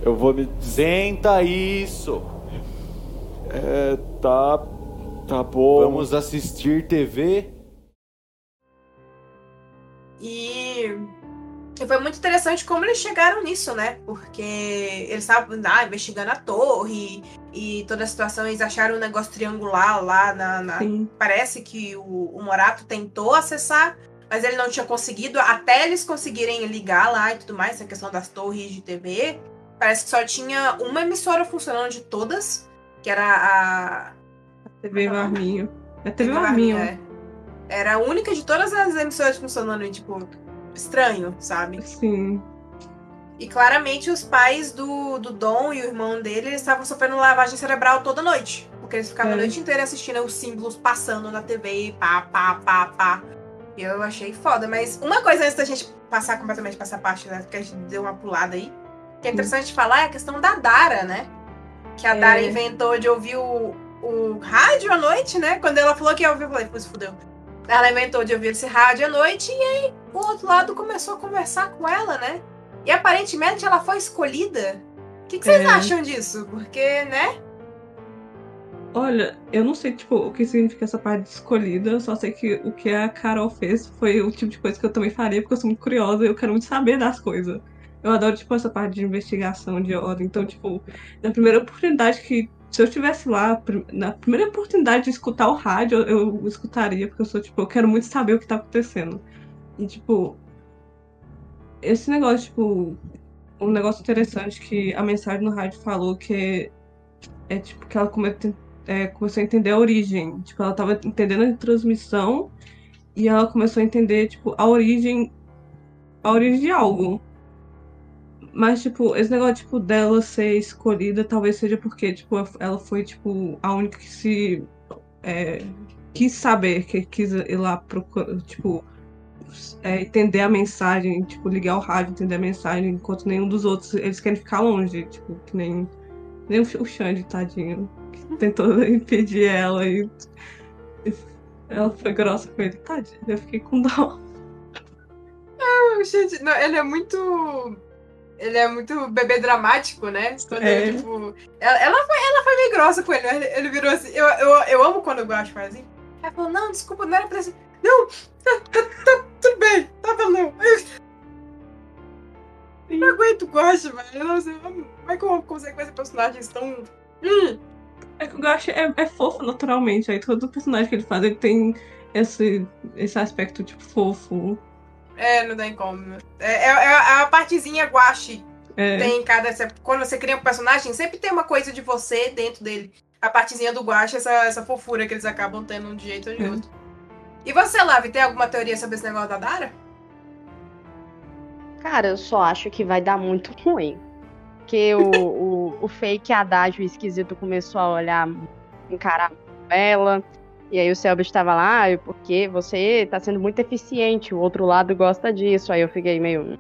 Eu vou me. Senta isso. É, tá. Tá bom. Vamos assistir TV. E e foi muito interessante como eles chegaram nisso, né? Porque eles estavam ah, investigando a torre e toda a situação, eles acharam um negócio triangular lá na. na-. Parece que o, o Morato tentou acessar, mas ele não tinha conseguido, até eles conseguirem ligar lá e tudo mais, essa questão das torres de TV. Parece que só tinha uma emissora funcionando de todas, que era a, TV Marminho. É TV TV Marminho. é. Era a única de todas as emissoras funcionando, tipo, estranho, sabe? Sim. E claramente os pais do, do Dom e o irmão dele eles estavam sofrendo lavagem cerebral toda noite. Porque eles ficavam É. a noite inteira assistindo os símbolos passando na TV e pá, pá, pá, pá. E eu achei foda. Mas uma coisa antes da gente passar completamente pra essa parte, né? Que a gente deu uma pulada aí. Que é interessante falar é a questão da Dara, né? Que a É. Dara inventou de ouvir o, o rádio à noite, né? Quando ela falou que ia ouvir, eu falei, putz, fudeu. Ela inventou de ouvir esse rádio à noite e aí o outro lado começou a conversar com ela, né? E aparentemente ela foi escolhida. O que, que vocês É. acham disso? Porque, né? Olha, eu não sei, tipo, o que significa essa parte de escolhida, eu só sei que o que a Carol fez foi o tipo de coisa que eu também faria, porque eu sou muito curiosa e eu quero muito saber das coisas. Eu adoro, tipo, essa parte de investigação, de ordem. Então, tipo, na primeira oportunidade que. Se eu estivesse lá, na primeira oportunidade de escutar o rádio, eu, eu escutaria, porque eu sou, tipo, eu quero muito saber o que tá acontecendo. E, tipo. Esse negócio, tipo. Um negócio interessante que a mensagem no rádio falou que é tipo, que ela come- é, começou a entender a origem. Tipo, ela tava entendendo a transmissão e ela começou a entender, tipo, a origem. A origem de algo. Mas, tipo, esse negócio, tipo, dela ser escolhida talvez seja porque, tipo, ela foi, tipo, a única que se. é, quis saber, que quis ir lá procurar, tipo. é, entender a mensagem, tipo, ligar o rádio, entender a mensagem, enquanto nenhum dos outros, eles querem ficar longe, tipo, que nem, nem o Xande, tadinho, que tentou impedir ela e ela foi grossa com ele, tadinho, eu fiquei com dó. Gente, não, ele é muito. Ele é muito bebê dramático, né? Quando É. ele, tipo. Ela, ela, foi, ela foi meio grossa com ele, né? Ele, virou assim. Eu, eu, eu amo quando o Guacho faz assim. Ela falou, não, desculpa, não era pra assim. Não, tá, tá, tá, tudo bem, tá bom, não. Eu não aguento o Guacho, velho. Como é que eu consigo fazer personagens tão. Hum, É que o Gash é, é fofo naturalmente, aí todo personagem que ele faz, ele tem esse, esse aspecto, tipo, fofo. É, não tem como. É, é, é a partezinha guache É, tem em cada. Quando você cria um personagem, sempre tem uma coisa de você dentro dele. A partezinha do guache, essa, essa fofura que eles acabam tendo de um jeito ou de É. outro. E você, Lavi, tem alguma teoria sobre esse negócio da Dara? Cara, eu só acho que vai dar muito ruim. Porque o, o, o fake adágio esquisito começou a olhar, encarar ela. E aí o Selbit estava lá, ah, porque você tá sendo muito eficiente, o outro lado gosta disso. Aí eu fiquei meio.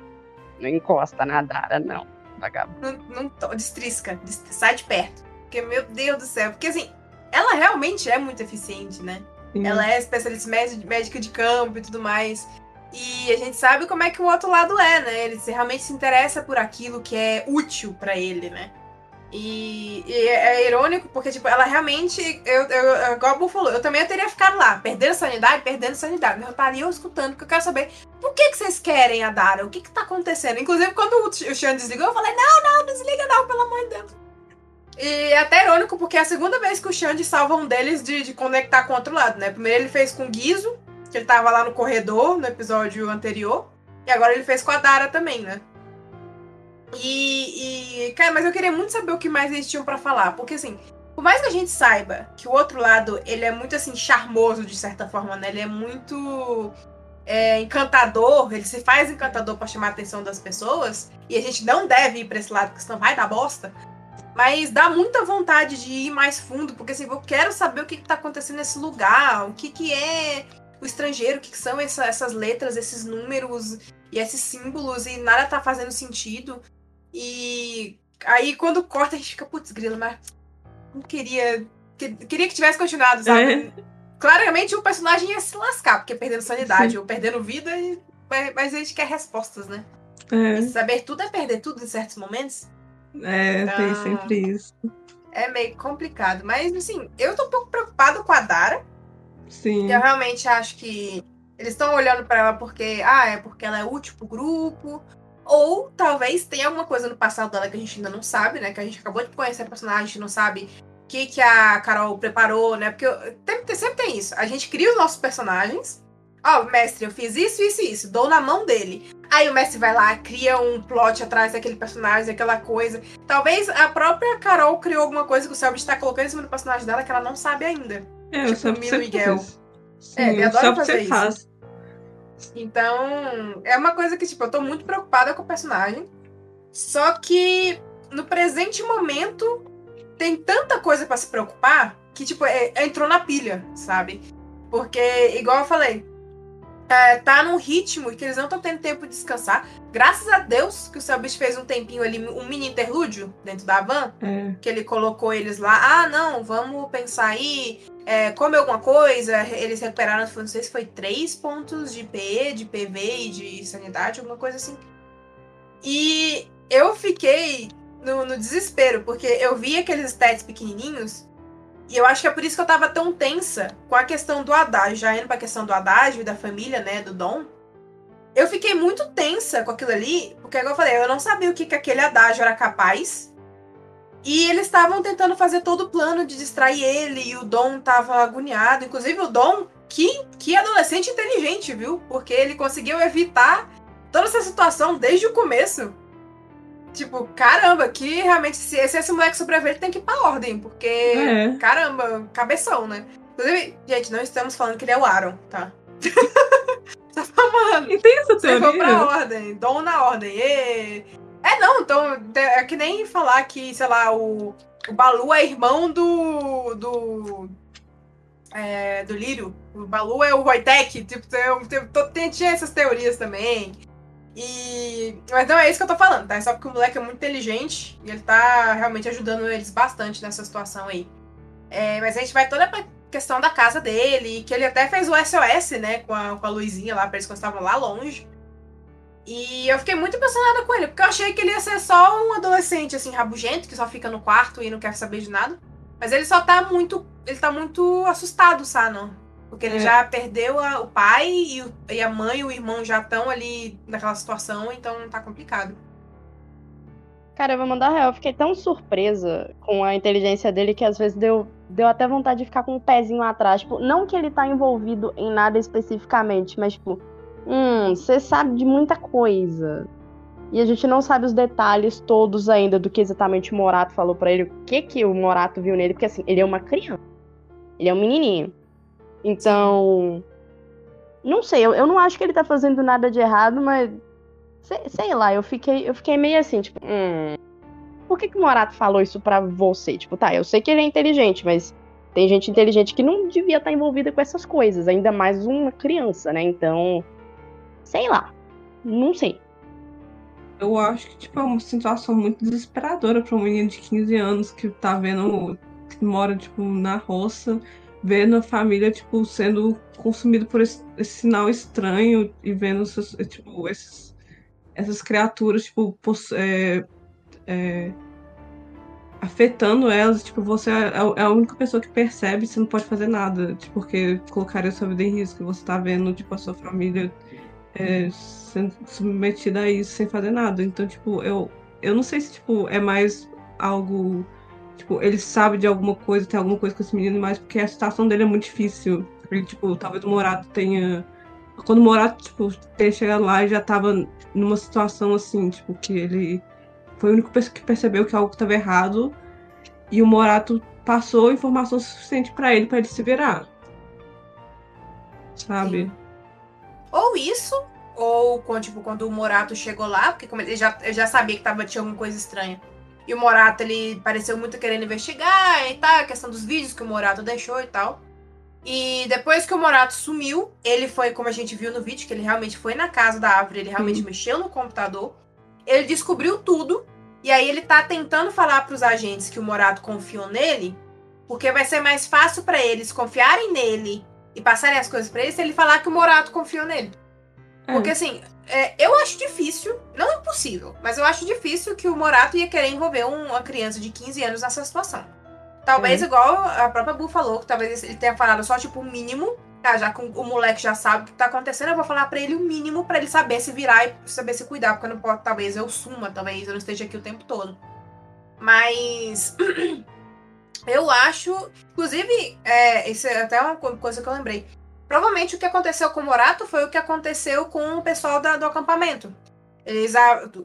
Não encosta na Dara, não, vagabundo. Não, não to- destrisca, des- sai de perto. Porque, meu Deus do céu. Porque, assim, ela realmente é muito eficiente, né? sim. Ela é especialista médi- médica de campo e tudo mais. E a gente sabe como é que o outro lado é, né? Ele realmente se interessa por aquilo que é útil pra ele, né? E, e é irônico porque, tipo, ela realmente. Eu, eu, igual a Bu falou, eu também teria ficado lá, perdendo sanidade, perdendo sanidade. Eu estaria escutando, porque eu quero saber por que, que vocês querem a Dara? O que, que tá acontecendo? Inclusive, quando o, o Sean desligou, eu falei: não, não, desliga não, pelo amor de Deus. E é até irônico, porque é a segunda vez que o Xande salva um deles de, de conectar com o outro lado, né? Primeiro ele fez com o Guizo, que ele tava lá no corredor no episódio anterior. E agora ele fez com a Dara também, né? E, e, cara, mas eu queria muito saber o que mais eles tinham para falar, porque assim, por mais que a gente saiba que o outro lado, ele é muito assim charmoso de certa forma, né? Ele é muito é, encantador, ele se faz encantador para chamar a atenção das pessoas, e a gente não deve ir para esse lado, porque senão vai dar bosta. Mas dá muita vontade de ir mais fundo, porque assim, eu quero saber o que, está acontecendo nesse lugar, o que, que é o estrangeiro, o que, que são essa, essas letras, esses números e esses símbolos, e nada tá fazendo sentido. E aí quando corta a gente fica, putz, grilo, mas não queria. Que, queria que tivesse continuado, sabe? É. Claramente o personagem ia se lascar, porque perdendo sanidade Sim. ou perdendo vida, e, mas a gente quer respostas, né? É. Saber tudo é perder tudo em certos momentos. É, então, tem sempre isso. É meio complicado. Mas, assim, eu tô um pouco preocupado com a Dara. Sim. Eu realmente acho que eles estão olhando para ela porque, ah, é porque ela é útil pro grupo, ou talvez tenha alguma coisa no passado dela que a gente ainda não sabe, né? Que a gente acabou de conhecer a personagem, a gente não sabe o que, que a Carol preparou, né? Porque sempre, sempre tem isso. A gente cria os nossos personagens. Ó, oh, mestre, eu fiz isso, isso e isso. Dou na mão dele. Aí o mestre vai lá, cria um plot atrás daquele personagem, aquela coisa. Talvez a própria Carol criou alguma coisa que o Selbit está colocando em cima do personagem dela que ela não sabe ainda. É, tipo, o Miguel. Sim, é, ele adora fazer isso. Faz. Então, é uma coisa que, tipo, eu tô muito preocupada com o personagem. Só que no presente momento tem tanta coisa para se preocupar que, tipo, é, entrou na pilha, sabe? Porque, igual eu falei, é, tá num ritmo que eles não estão tendo tempo de descansar. Graças a Deus que o Selbit fez um tempinho ali, um mini interlúdio dentro da van, é. que ele colocou eles lá. Ah, não, vamos pensar aí, é, come alguma coisa. Eles recuperaram, não sei se foi três pontos de PE, de PV e de sanidade, alguma coisa assim. E eu fiquei no, no desespero, porque eu vi aqueles stats pequenininhos e eu acho que é por isso que eu tava tão tensa com a questão do adágio, já indo pra questão do adágio e da família, né, do Dom. Eu fiquei muito tensa com aquilo ali, porque, como eu falei, eu não sabia o que, que aquele adágio era capaz. E eles estavam tentando fazer todo o plano de distrair ele, e o Dom tava agoniado. Inclusive, o Dom, que, que adolescente inteligente, viu? Porque ele conseguiu evitar toda essa situação desde o começo. Tipo, caramba, que realmente, se esse, esse moleque sobreviver, ele tem que ir pra ordem, porque, é. caramba, cabeção, né? Inclusive, gente, não estamos falando que ele é o Aaron, tá? tá falando. E tem essa teoria? Você for pra ordem, dom na ordem. E... É, não, então, é que nem falar que, sei lá, o, o Balu é irmão do. do. É, do Lírio. O Balu é o Wojtek, tipo, tem, tinha essas teorias também. E. Mas não é isso que eu tô falando, tá? É só porque o moleque é muito inteligente e ele tá realmente ajudando eles bastante nessa situação aí. É, mas a gente vai toda pra questão da casa dele, que ele até fez o SOS, né, com a, com a luzinha lá, pra eles quando estavam lá longe. E eu fiquei muito impressionada com ele, porque eu achei que ele ia ser só um adolescente, assim, rabugento, que só fica no quarto e não quer saber de nada. Mas ele só tá muito. Ele tá muito assustado, Sano. Porque ele é. já perdeu a, o pai e, o, e, a mãe e o irmão já estão ali naquela situação, então tá complicado. Cara, eu vou mandar real. Eu fiquei tão surpresa com a inteligência dele que às vezes deu, deu até vontade de ficar com o um pezinho atrás. Tipo, não que ele tá envolvido em nada especificamente, mas tipo, hum, você sabe de muita coisa. E a gente não sabe os detalhes todos ainda do que exatamente o Morato falou para ele, o que que o Morato viu nele, porque assim, ele é uma criança. Ele é um menininho. Então. Não sei, eu, eu não acho que ele tá fazendo nada de errado, mas. Sei, sei lá, eu fiquei, eu fiquei meio assim, tipo. Hum, por que, que o Morato falou isso pra você? Tipo, tá, eu sei que ele é inteligente, mas tem gente inteligente que não devia estar tá envolvida com essas coisas, ainda mais uma criança, né? Então. Sei lá. Não sei. Eu acho que, tipo, é uma situação muito desesperadora pra um menino de 15 anos que tá vendo. que mora, tipo, na roça vendo a família, tipo, sendo consumido por esse, esse sinal estranho e vendo essas, tipo, esses, essas criaturas, tipo, é, é, afetando elas, tipo, você é, é a única pessoa que percebe, você não pode fazer nada, tipo, porque colocaria sua vida em risco, você tá vendo, tipo, a sua família é, submetida a isso sem fazer nada. Então, tipo, eu, eu não sei se, tipo, é mais algo, tipo, ele sabe de alguma coisa, tem alguma coisa com esse menino, mas porque a situação dele é muito difícil. Ele, tipo, talvez o Morato tenha... Quando o Morato, tipo, tenha chegado lá e já tava numa situação assim, tipo, que ele foi o único que percebeu que algo estava errado e o Morato passou informação suficiente para ele para ele se virar. Sabe? Sim. Ou isso, ou quando, tipo, quando o Morato chegou lá, porque como ele já, eu já sabia que tava, tinha alguma coisa estranha. E o Morato, ele pareceu muito querendo investigar e tal, a questão dos vídeos que o Morato deixou e tal. E depois que o Morato sumiu, ele foi, como a gente viu no vídeo, que ele realmente foi na casa da árvore, ele realmente mexeu no computador. Ele descobriu tudo e aí ele tá tentando falar para os agentes que o Morato confiou nele, porque vai ser mais fácil para eles confiarem nele e passarem as coisas para ele se ele falar que o Morato confiou nele. É. Porque assim, é, eu acho difícil, não impossível, mas eu acho difícil que o Morato ia querer envolver uma criança de 15 anos nessa situação. Talvez, igual a própria Bu falou, que talvez ele tenha falado só, tipo, o mínimo ah, já que o moleque já sabe o que tá acontecendo, eu vou falar para ele o mínimo para ele saber se virar e saber se cuidar, porque eu não posso, talvez eu suma, talvez eu não esteja aqui o tempo todo. Mas eu acho, inclusive, é, isso é até uma coisa que eu lembrei. Provavelmente o que aconteceu com o Morato foi o que aconteceu com o pessoal da, do acampamento. Eles,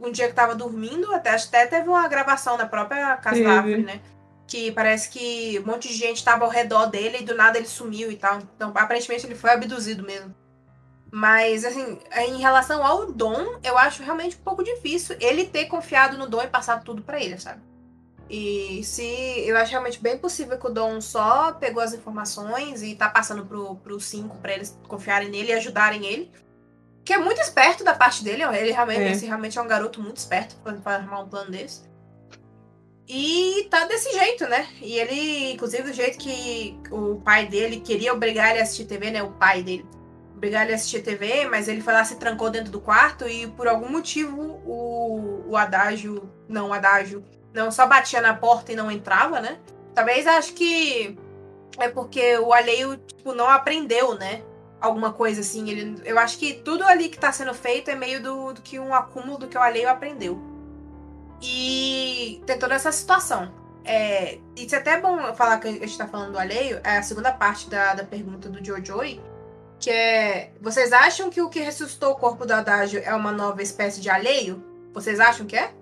um dia que tava dormindo, até, até teve uma gravação na própria casa da árvore, né? que parece que um monte de gente estava ao redor dele e do nada ele sumiu e tal. Então, aparentemente ele foi abduzido mesmo. Mas, assim, em relação ao Dom, eu acho realmente um pouco difícil ele ter confiado no Dom e passado tudo para ele, sabe? E se eu acho realmente bem possível que o Dom só pegou as informações e tá passando pro, pro cinco para eles confiarem nele e ajudarem ele. Que é muito esperto da parte dele, ele realmente, é. esse realmente é um garoto muito esperto para armar um plano desse. E tá desse jeito, né? E ele, inclusive, do jeito que o pai dele queria obrigar ele a assistir TV, né? O pai dele. Obrigar ele a assistir TV, mas ele foi lá, se trancou dentro do quarto e por algum motivo o, o adágio, não, o adágio, não, só batia na porta e não entrava, né? Talvez acho que é porque o alheio, tipo, não aprendeu, né? Alguma coisa assim. Ele, eu acho que tudo ali que tá sendo feito é meio do, do que um acúmulo do que o alheio aprendeu. E tem toda essa situação. É, isso é até bom falar que a gente tá falando do alheio, é a segunda parte da, da pergunta do Jojoy, que é: vocês acham que o que ressuscitou o corpo do Adágio é uma nova espécie de alheio? Vocês acham que é?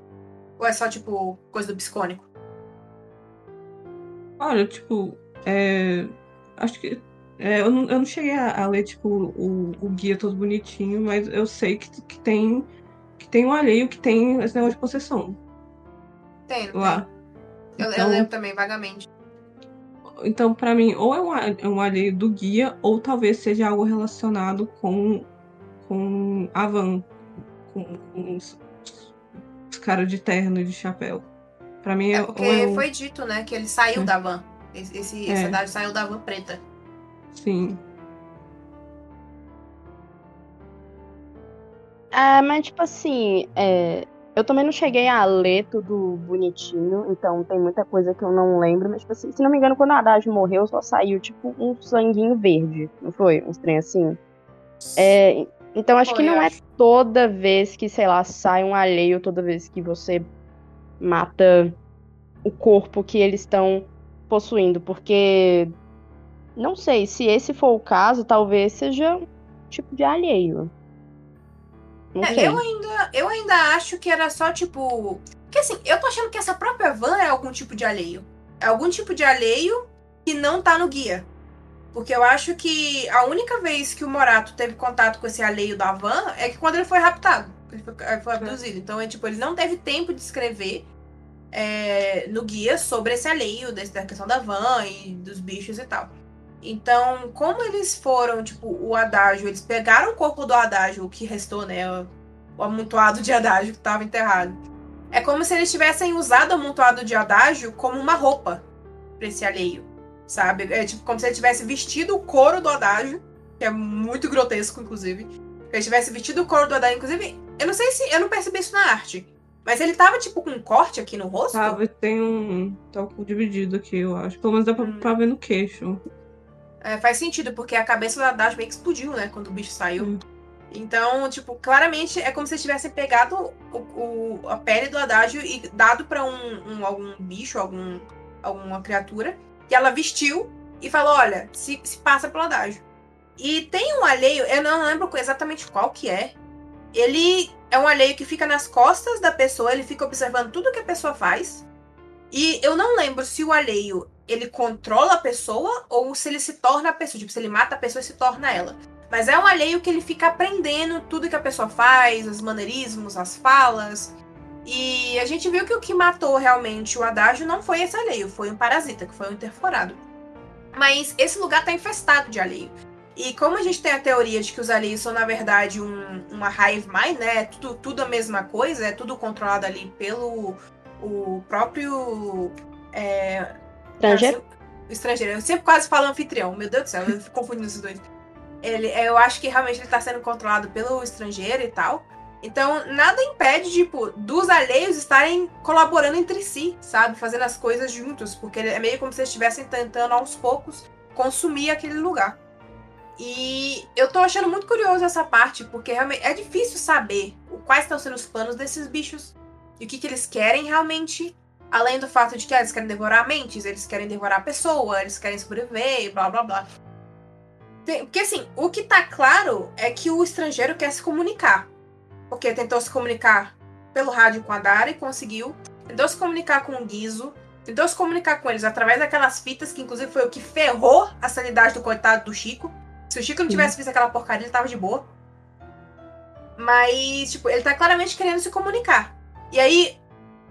Ou é só, tipo, coisa do psicônico? Olha, tipo, é, acho que. É, eu, não, eu não cheguei a, a ler, tipo, o, o, guia todo bonitinho, mas eu sei que, que tem que tem um alheio que tem esse negócio de possessão. Tem, lá. Eu, então, eu lembro também, vagamente. Então, para mim, ou é um, é um alheio do guia, ou talvez seja algo relacionado com, com a Van. Com, com os, caras de terno e de chapéu. Pra mim é. Porque é foi dito, né, que ele saiu é. da van. Esse, esse, é. esse saiu da van preta. Sim. Ah, mas tipo assim, é, eu também não cheguei a ler tudo bonitinho, então tem muita coisa que eu não lembro, mas, tipo assim, se não me engano, quando a Haddad morreu, só saiu, tipo, um sanguinho verde, não foi? Um trem assim. É, então acho foi, que não é toda vez que, sei lá, sai um alheio, toda vez que você mata o corpo que eles estão possuindo, porque não sei, se esse for o caso, talvez seja um tipo de alheio. É, eu, ainda, eu ainda acho que era só tipo. Porque assim, eu tô achando que essa própria van é algum tipo de alheio. É algum tipo de alheio que não tá no guia. Porque eu acho que a única vez que o Morato teve contato com esse alheio da van é que quando ele foi raptado. Ele foi, foi abduzido. Então, é, tipo, ele não teve tempo de escrever é, no guia sobre esse alheio, da questão da van e dos bichos e tal. Então, como eles foram, tipo, o adágio, eles pegaram o corpo do adágio, o que restou, né? O amontoado de adágio que estava enterrado. É como se eles tivessem usado o amontoado de adágio como uma roupa para esse alheio, sabe? É tipo como se ele tivesse vestido o couro do adágio, que é muito grotesco, inclusive. Ele tivesse vestido o couro do adágio, inclusive, eu não sei se eu não percebi isso na arte, Mas ele tava, tipo, com um corte aqui no rosto? Sabe, tem um. Tá um dividido aqui, eu acho. Pelo menos dá pra, Hum. pra ver no queixo. É, faz sentido, porque a cabeça da Dash meio que explodiu, né? Quando o bicho saiu. Hum. Então, tipo, claramente é como se eles tivessem pegado o, o- a pele do Adágio e dado pra um, um- algum bicho, algum, alguma criatura, que ela vestiu e falou: olha, se, se passa pelo Adágio. E tem um alheio, eu não lembro exatamente qual que é. Ele é um alheio que fica nas costas da pessoa, ele fica observando tudo que a pessoa faz. E eu não lembro se o alheio ele controla a pessoa ou se ele se torna a pessoa. Tipo, se ele mata a pessoa e se torna ela. Mas é um alheio que ele fica aprendendo tudo que a pessoa faz, os maneirismos, as falas. E a gente viu que o que matou realmente o Adágio não foi esse alheio, foi um parasita, que foi um interforado. Mas esse lugar tá infestado de alheio. E como a gente tem a teoria de que os alheios são, na verdade, um- uma hive mind, né? É tudo, tudo a mesma coisa, é tudo controlado ali pelo o próprio. É, Estrangeiro? o estrangeiro. Eu sempre quase falo anfitrião. Meu Deus do céu, eu fico confundindo esses dois. Ele, eu acho que realmente ele tá sendo controlado pelo estrangeiro e tal. Então, nada impede, tipo, dos alheios estarem colaborando entre si, sabe? Fazendo as coisas juntos. Porque é meio como se eles estivessem tentando, aos poucos, consumir aquele lugar. E eu tô achando muito curioso essa parte, porque realmente é difícil saber quais estão sendo os planos desses bichos. E o que, que eles querem realmente. Além do fato de que ah, eles querem devorar mentes, eles querem devorar a pessoa, eles querem sobreviver, blá blá blá. Porque assim, o que tá claro é que o estrangeiro quer se comunicar. Porque tentou se comunicar pelo rádio com a Dara e conseguiu. Tentou se comunicar com o Guizo. Tentou se comunicar com eles através daquelas fitas, que inclusive foi o que ferrou a sanidade do coitado do Chico. Se o Chico não tivesse visto aquela porcaria, ele tava de boa. Mas, tipo, ele tá claramente querendo se comunicar. E aí,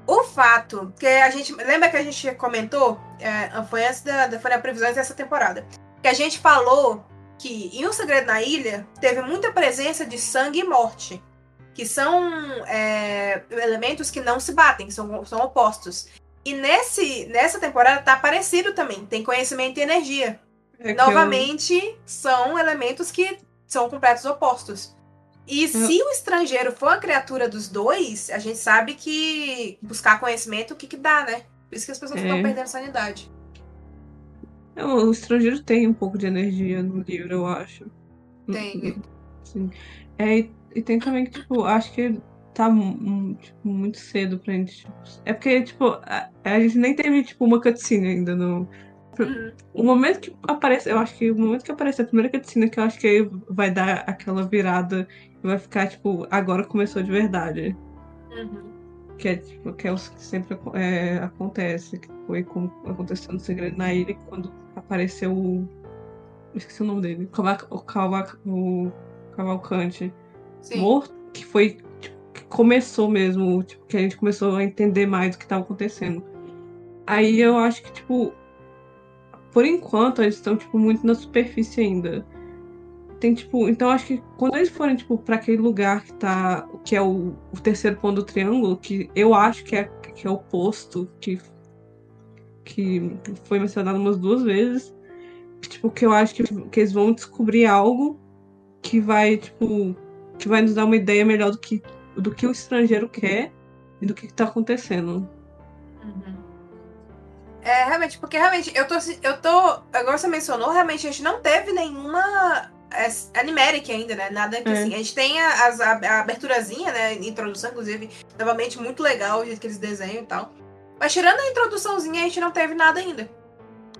o fato que a gente. Lembra que a gente comentou? é, foi antes da, da, foi previsões dessa temporada. Que a gente falou que em Um Segredo na Ilha teve muita presença de sangue e morte. Que são é, elementos que não se batem, que são, são opostos. E nesse, nessa temporada tá parecido também. Tem conhecimento e energia. É que eu- Novamente, são elementos que são completos opostos. E se o estrangeiro for a criatura dos dois, a gente sabe que buscar conhecimento, o que que dá, né? Por isso que as pessoas É. estão perdendo sanidade. É, o estrangeiro tem um pouco de energia no livro, eu acho. Tem. Sim. É, e, tem também que, tipo, acho que tá tipo, muito cedo pra gente. tipo, é porque, tipo, a, a gente nem teve, tipo, uma cutscene ainda no. Uhum. O momento que aparece, eu acho que o momento que aparece a primeira cutscene, que eu acho que vai dar aquela virada e vai ficar, tipo, agora começou de verdade. Uhum. Que é, tipo, que é o que sempre é, acontece, que foi como aconteceu no Segredo na Ilha, quando apareceu o. Esqueci o nome dele. Cava- O, o Cavalcante Sim. morto, que foi tipo, que começou mesmo, tipo, que a gente começou a entender mais o que estava acontecendo. Aí eu acho que, tipo, por enquanto eles estão, tipo, muito na superfície ainda. Tem, tipo, então acho que quando eles forem, tipo, pra aquele lugar que tá, que é o, o terceiro ponto do triângulo, que eu acho que é, que é o posto que, que foi mencionado umas duas vezes, tipo, que eu acho que, que eles vão descobrir algo que vai, tipo, que vai nos dar uma ideia melhor do que, do que o estrangeiro quer e do que, que tá acontecendo. Uhum. É, realmente, porque realmente, eu tô. Eu tô. Agora você mencionou, realmente a gente não teve nenhuma é, animeric ainda, né? Nada que É. assim. A gente tem a, a, a aberturazinha, né? Introdução, inclusive, novamente, muito legal o jeito que eles desenham e tal. Mas tirando a introduçãozinha, a gente não teve nada ainda.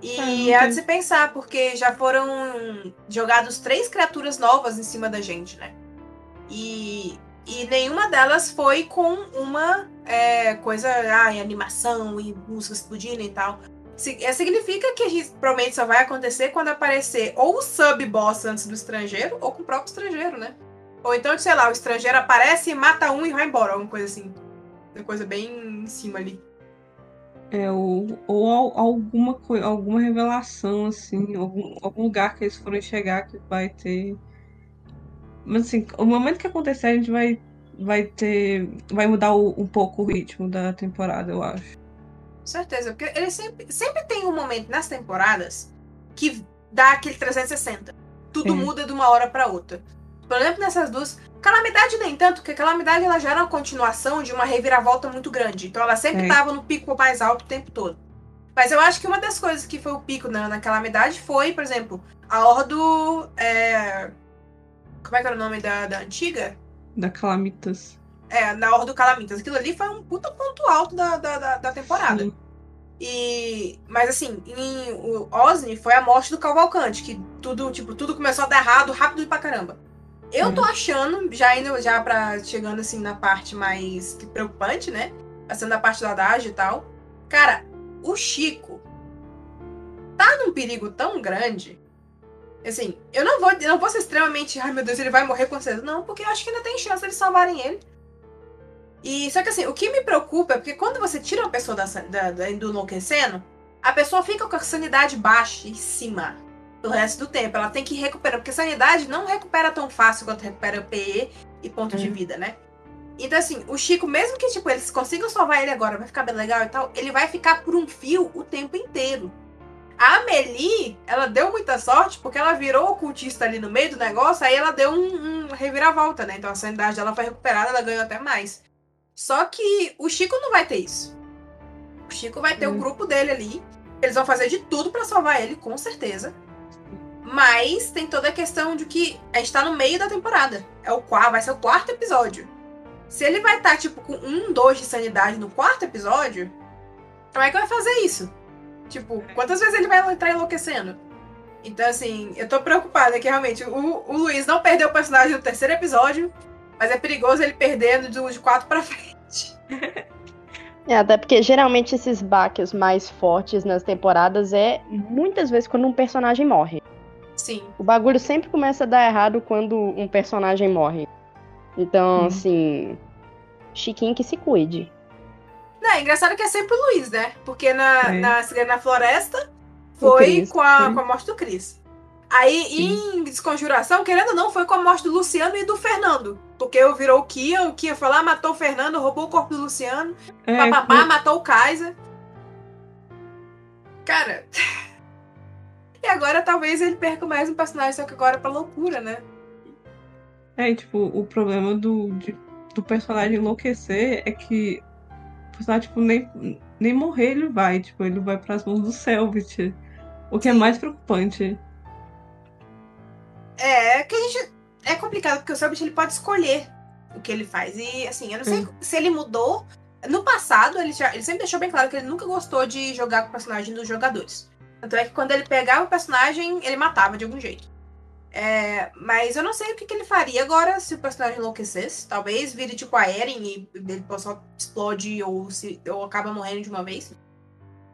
É, E é tem. de se pensar, porque já foram jogados três criaturas novas em cima da gente, né? E, e nenhuma delas foi com uma é, coisa, ah, animação e música explodindo e tal. É, Significa que a gente provavelmente só vai acontecer quando aparecer ou o sub-boss antes do estrangeiro, ou com o próprio estrangeiro, né? Ou então, sei lá, o estrangeiro aparece, mata um e vai embora, alguma coisa assim. Uma coisa bem em cima ali. É, ou, ou al- alguma, alguma revelação, assim, algum, algum lugar que eles forem chegar que vai ter. Mas assim, o momento que acontecer, a gente vai, vai ter. Vai mudar o- um pouco o ritmo da temporada, eu acho. Com certeza, porque ele sempre, sempre tem um momento nas temporadas que dá aquele 360. Tudo É. muda de uma hora pra outra. Por exemplo, nessas duas. Calamidade nem tanto, porque Calamidade ela já era uma continuação de uma reviravolta muito grande. Então ela sempre É. estava no pico mais alto o tempo todo. Mas eu acho que uma das coisas que foi o pico na, na Calamidade foi, por exemplo, a Ordo. é, Como é que era o nome da, da antiga? Da Calamitas. É, na Ordo Calamitas. Aquilo ali foi um puta ponto alto da, da, da, da temporada. Sim. E. Mas assim, em o Osni foi a morte do Cavalcante, que tudo, tipo, tudo começou a dar errado rápido pra caramba. Eu tô achando, já indo já pra. chegando assim na parte mais preocupante, né? Passando a parte do Haddad e tal. Cara, o Chico tá num perigo tão grande. Assim, eu não vou, eu não vou ser extremamente. Ai meu Deus, ele vai morrer com certeza. Não, porque eu acho que ainda tem chance de eles salvarem ele. E só que assim, o que me preocupa é porque quando você tira uma pessoa da, da, da- do enlouquecendo, a pessoa fica com a sanidade baixíssima do resto do tempo. Ela tem que recuperar, porque sanidade não recupera tão fácil quanto recupera o PE e ponto de Hum. vida, né? Então, assim, o Chico, mesmo que tipo, eles consigam salvar ele agora, vai ficar bem legal e tal, ele vai ficar por um fio o tempo inteiro. A Amelie, ela deu muita sorte porque ela virou ocultista ali no meio do negócio, aí ela deu um, um reviravolta, né? Então a sanidade dela foi recuperada, ela ganhou até mais. Só que o Chico não vai ter isso. O Chico vai ter o Hum. grupo dele ali. Eles vão fazer de tudo pra salvar ele, com certeza. Mas tem toda a questão de que a gente tá no meio da temporada. É o quarto, vai ser o quarto episódio. Se ele vai estar, tipo, com um, dois de sanidade no quarto episódio, como é que vai fazer isso? Tipo, quantas vezes ele vai entrar enlouquecendo? Então, assim, eu tô preocupada que realmente o, o Luiz não perdeu o personagem no terceiro episódio, mas é perigoso ele perder do- de quatro pra frente. É, até porque geralmente esses baques mais fortes nas temporadas é muitas vezes quando um personagem morre. Sim. O bagulho sempre começa a dar errado quando um personagem morre. Então, Hum. assim. Chiquinho que se cuide. Não, é engraçado que é sempre o Luiz, né? Porque na, É. na Floresta foi Chris, com a, sim. com a morte do Chris. Aí, em Desconjuração, querendo ou não, foi com a morte do Luciano e do Fernando. Porque eu virou o Kia, o Kia foi lá, matou o Fernando, roubou o corpo do Luciano, É, papapá, matou o Kaiser. Cara. E agora talvez ele perca mais um personagem, só que agora pra loucura, né? É, tipo, o problema do, de- do personagem enlouquecer é que personagem, tipo, nem, nem morrer ele vai, tipo, ele vai pras mãos do Selbit. O que é mais preocupante. É, que a gente. É complicado, porque o Selbit ele pode escolher o que ele faz. E assim, eu não sei se ele mudou. No passado, ele, já, ele sempre deixou bem claro que ele nunca gostou de jogar com o personagem dos jogadores. Tanto é que quando ele pegava o personagem, ele matava de algum jeito. É, mas eu não sei o que, que ele faria agora se o personagem enlouquecesse. Talvez vire tipo a Eren e ele só explode ou, se, ou acaba morrendo de uma vez.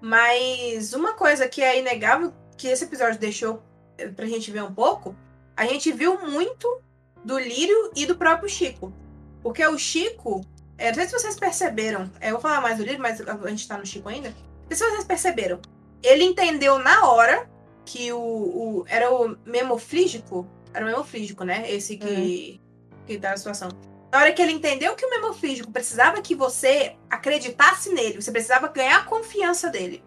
Mas uma coisa que é inegável que esse episódio deixou eh, pra gente ver um pouco, a gente viu muito do Lírio e do próprio Chico. Porque o Chico, é, não sei se vocês perceberam, é, eu vou falar mais do Lírio, mas a gente tá no Chico ainda. Não sei se vocês perceberam. Ele entendeu na hora que o, o- era o memoflígico, era o memoflígico, né? Esse que, que tá na situação. Na hora que ele entendeu que o memoflígico precisava que você acreditasse nele, você precisava ganhar a confiança dele.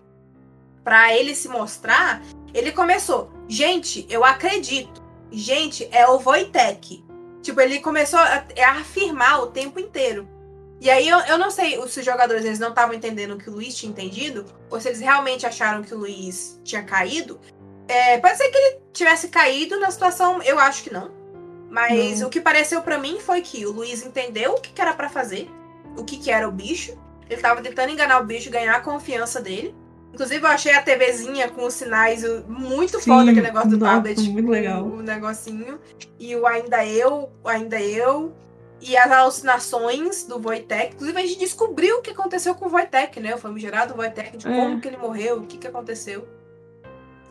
Pra ele se mostrar, ele começou, gente, eu acredito. Gente, é o Wojtek. Tipo, ele começou a, a afirmar o tempo inteiro. E aí eu, eu não sei se os jogadores eles não estavam entendendo o que o Luiz tinha entendido, ou se eles realmente acharam que o Luiz tinha caído. É, pode ser que ele tivesse caído na situação, eu acho que não. Mas Não. o que pareceu pra mim foi que o Luiz entendeu o que, que era pra fazer, o que, que era o bicho. Ele tava tentando enganar o bicho, ganhar a confiança dele. Inclusive, eu achei a TVzinha com os sinais muito Sim, foda, aquele negócio do nossa, tablet. muito legal. O negocinho. E o ainda eu, o ainda eu. E as alucinações do Wojtek. Inclusive, a gente descobriu o que aconteceu com o Wojtek, né? O famigerado Wojtek, de É. como que ele morreu, o que, que aconteceu.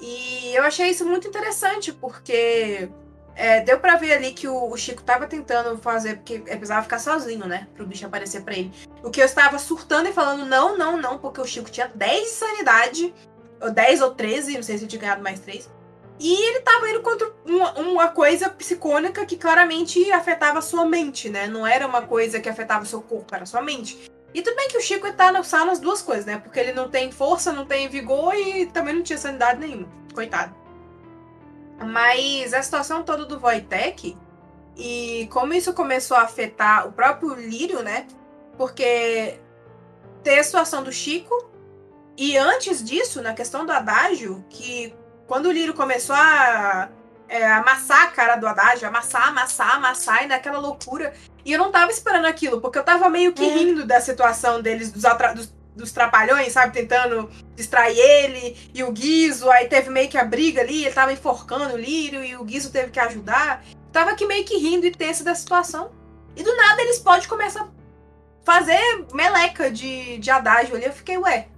E eu achei isso muito interessante, porque é, deu pra ver ali que o, o Chico tava tentando fazer, porque precisava ficar sozinho, né? Pro bicho aparecer pra ele. O que eu estava surtando e falando, não, não, não, porque o Chico tinha 10 de sanidade, ou 10 ou 13, não sei se eu tinha ganhado mais 3. E ele tava indo contra uma, uma coisa psicônica que claramente afetava a sua mente, né? Não era uma coisa que afetava o seu corpo, era a sua mente. E tudo bem que o Chico tá no sal nas duas coisas, né? Porque ele não tem força, não tem vigor e também não tinha sanidade nenhuma. Coitado. Mas a situação toda do Wojtek E como isso começou a afetar o próprio Lírio, né? Porque ter a situação do Chico. E antes disso, na questão do Adágio, que quando o Lírio começou a é, amassar a cara do Adágio, amassar, amassar, amassar, e naquela loucura. E eu não tava esperando aquilo, porque eu tava meio que Uhum. rindo da situação deles, dos, dos, dos trapalhões, sabe? Tentando distrair ele e o Guizo. Aí teve meio que a briga ali, ele tava enforcando o Lírio e o Guizo teve que ajudar. Tava aqui meio que rindo e tenso da situação. E do nada eles podem começar a fazer meleca de, de adágio ali. Eu fiquei, ué.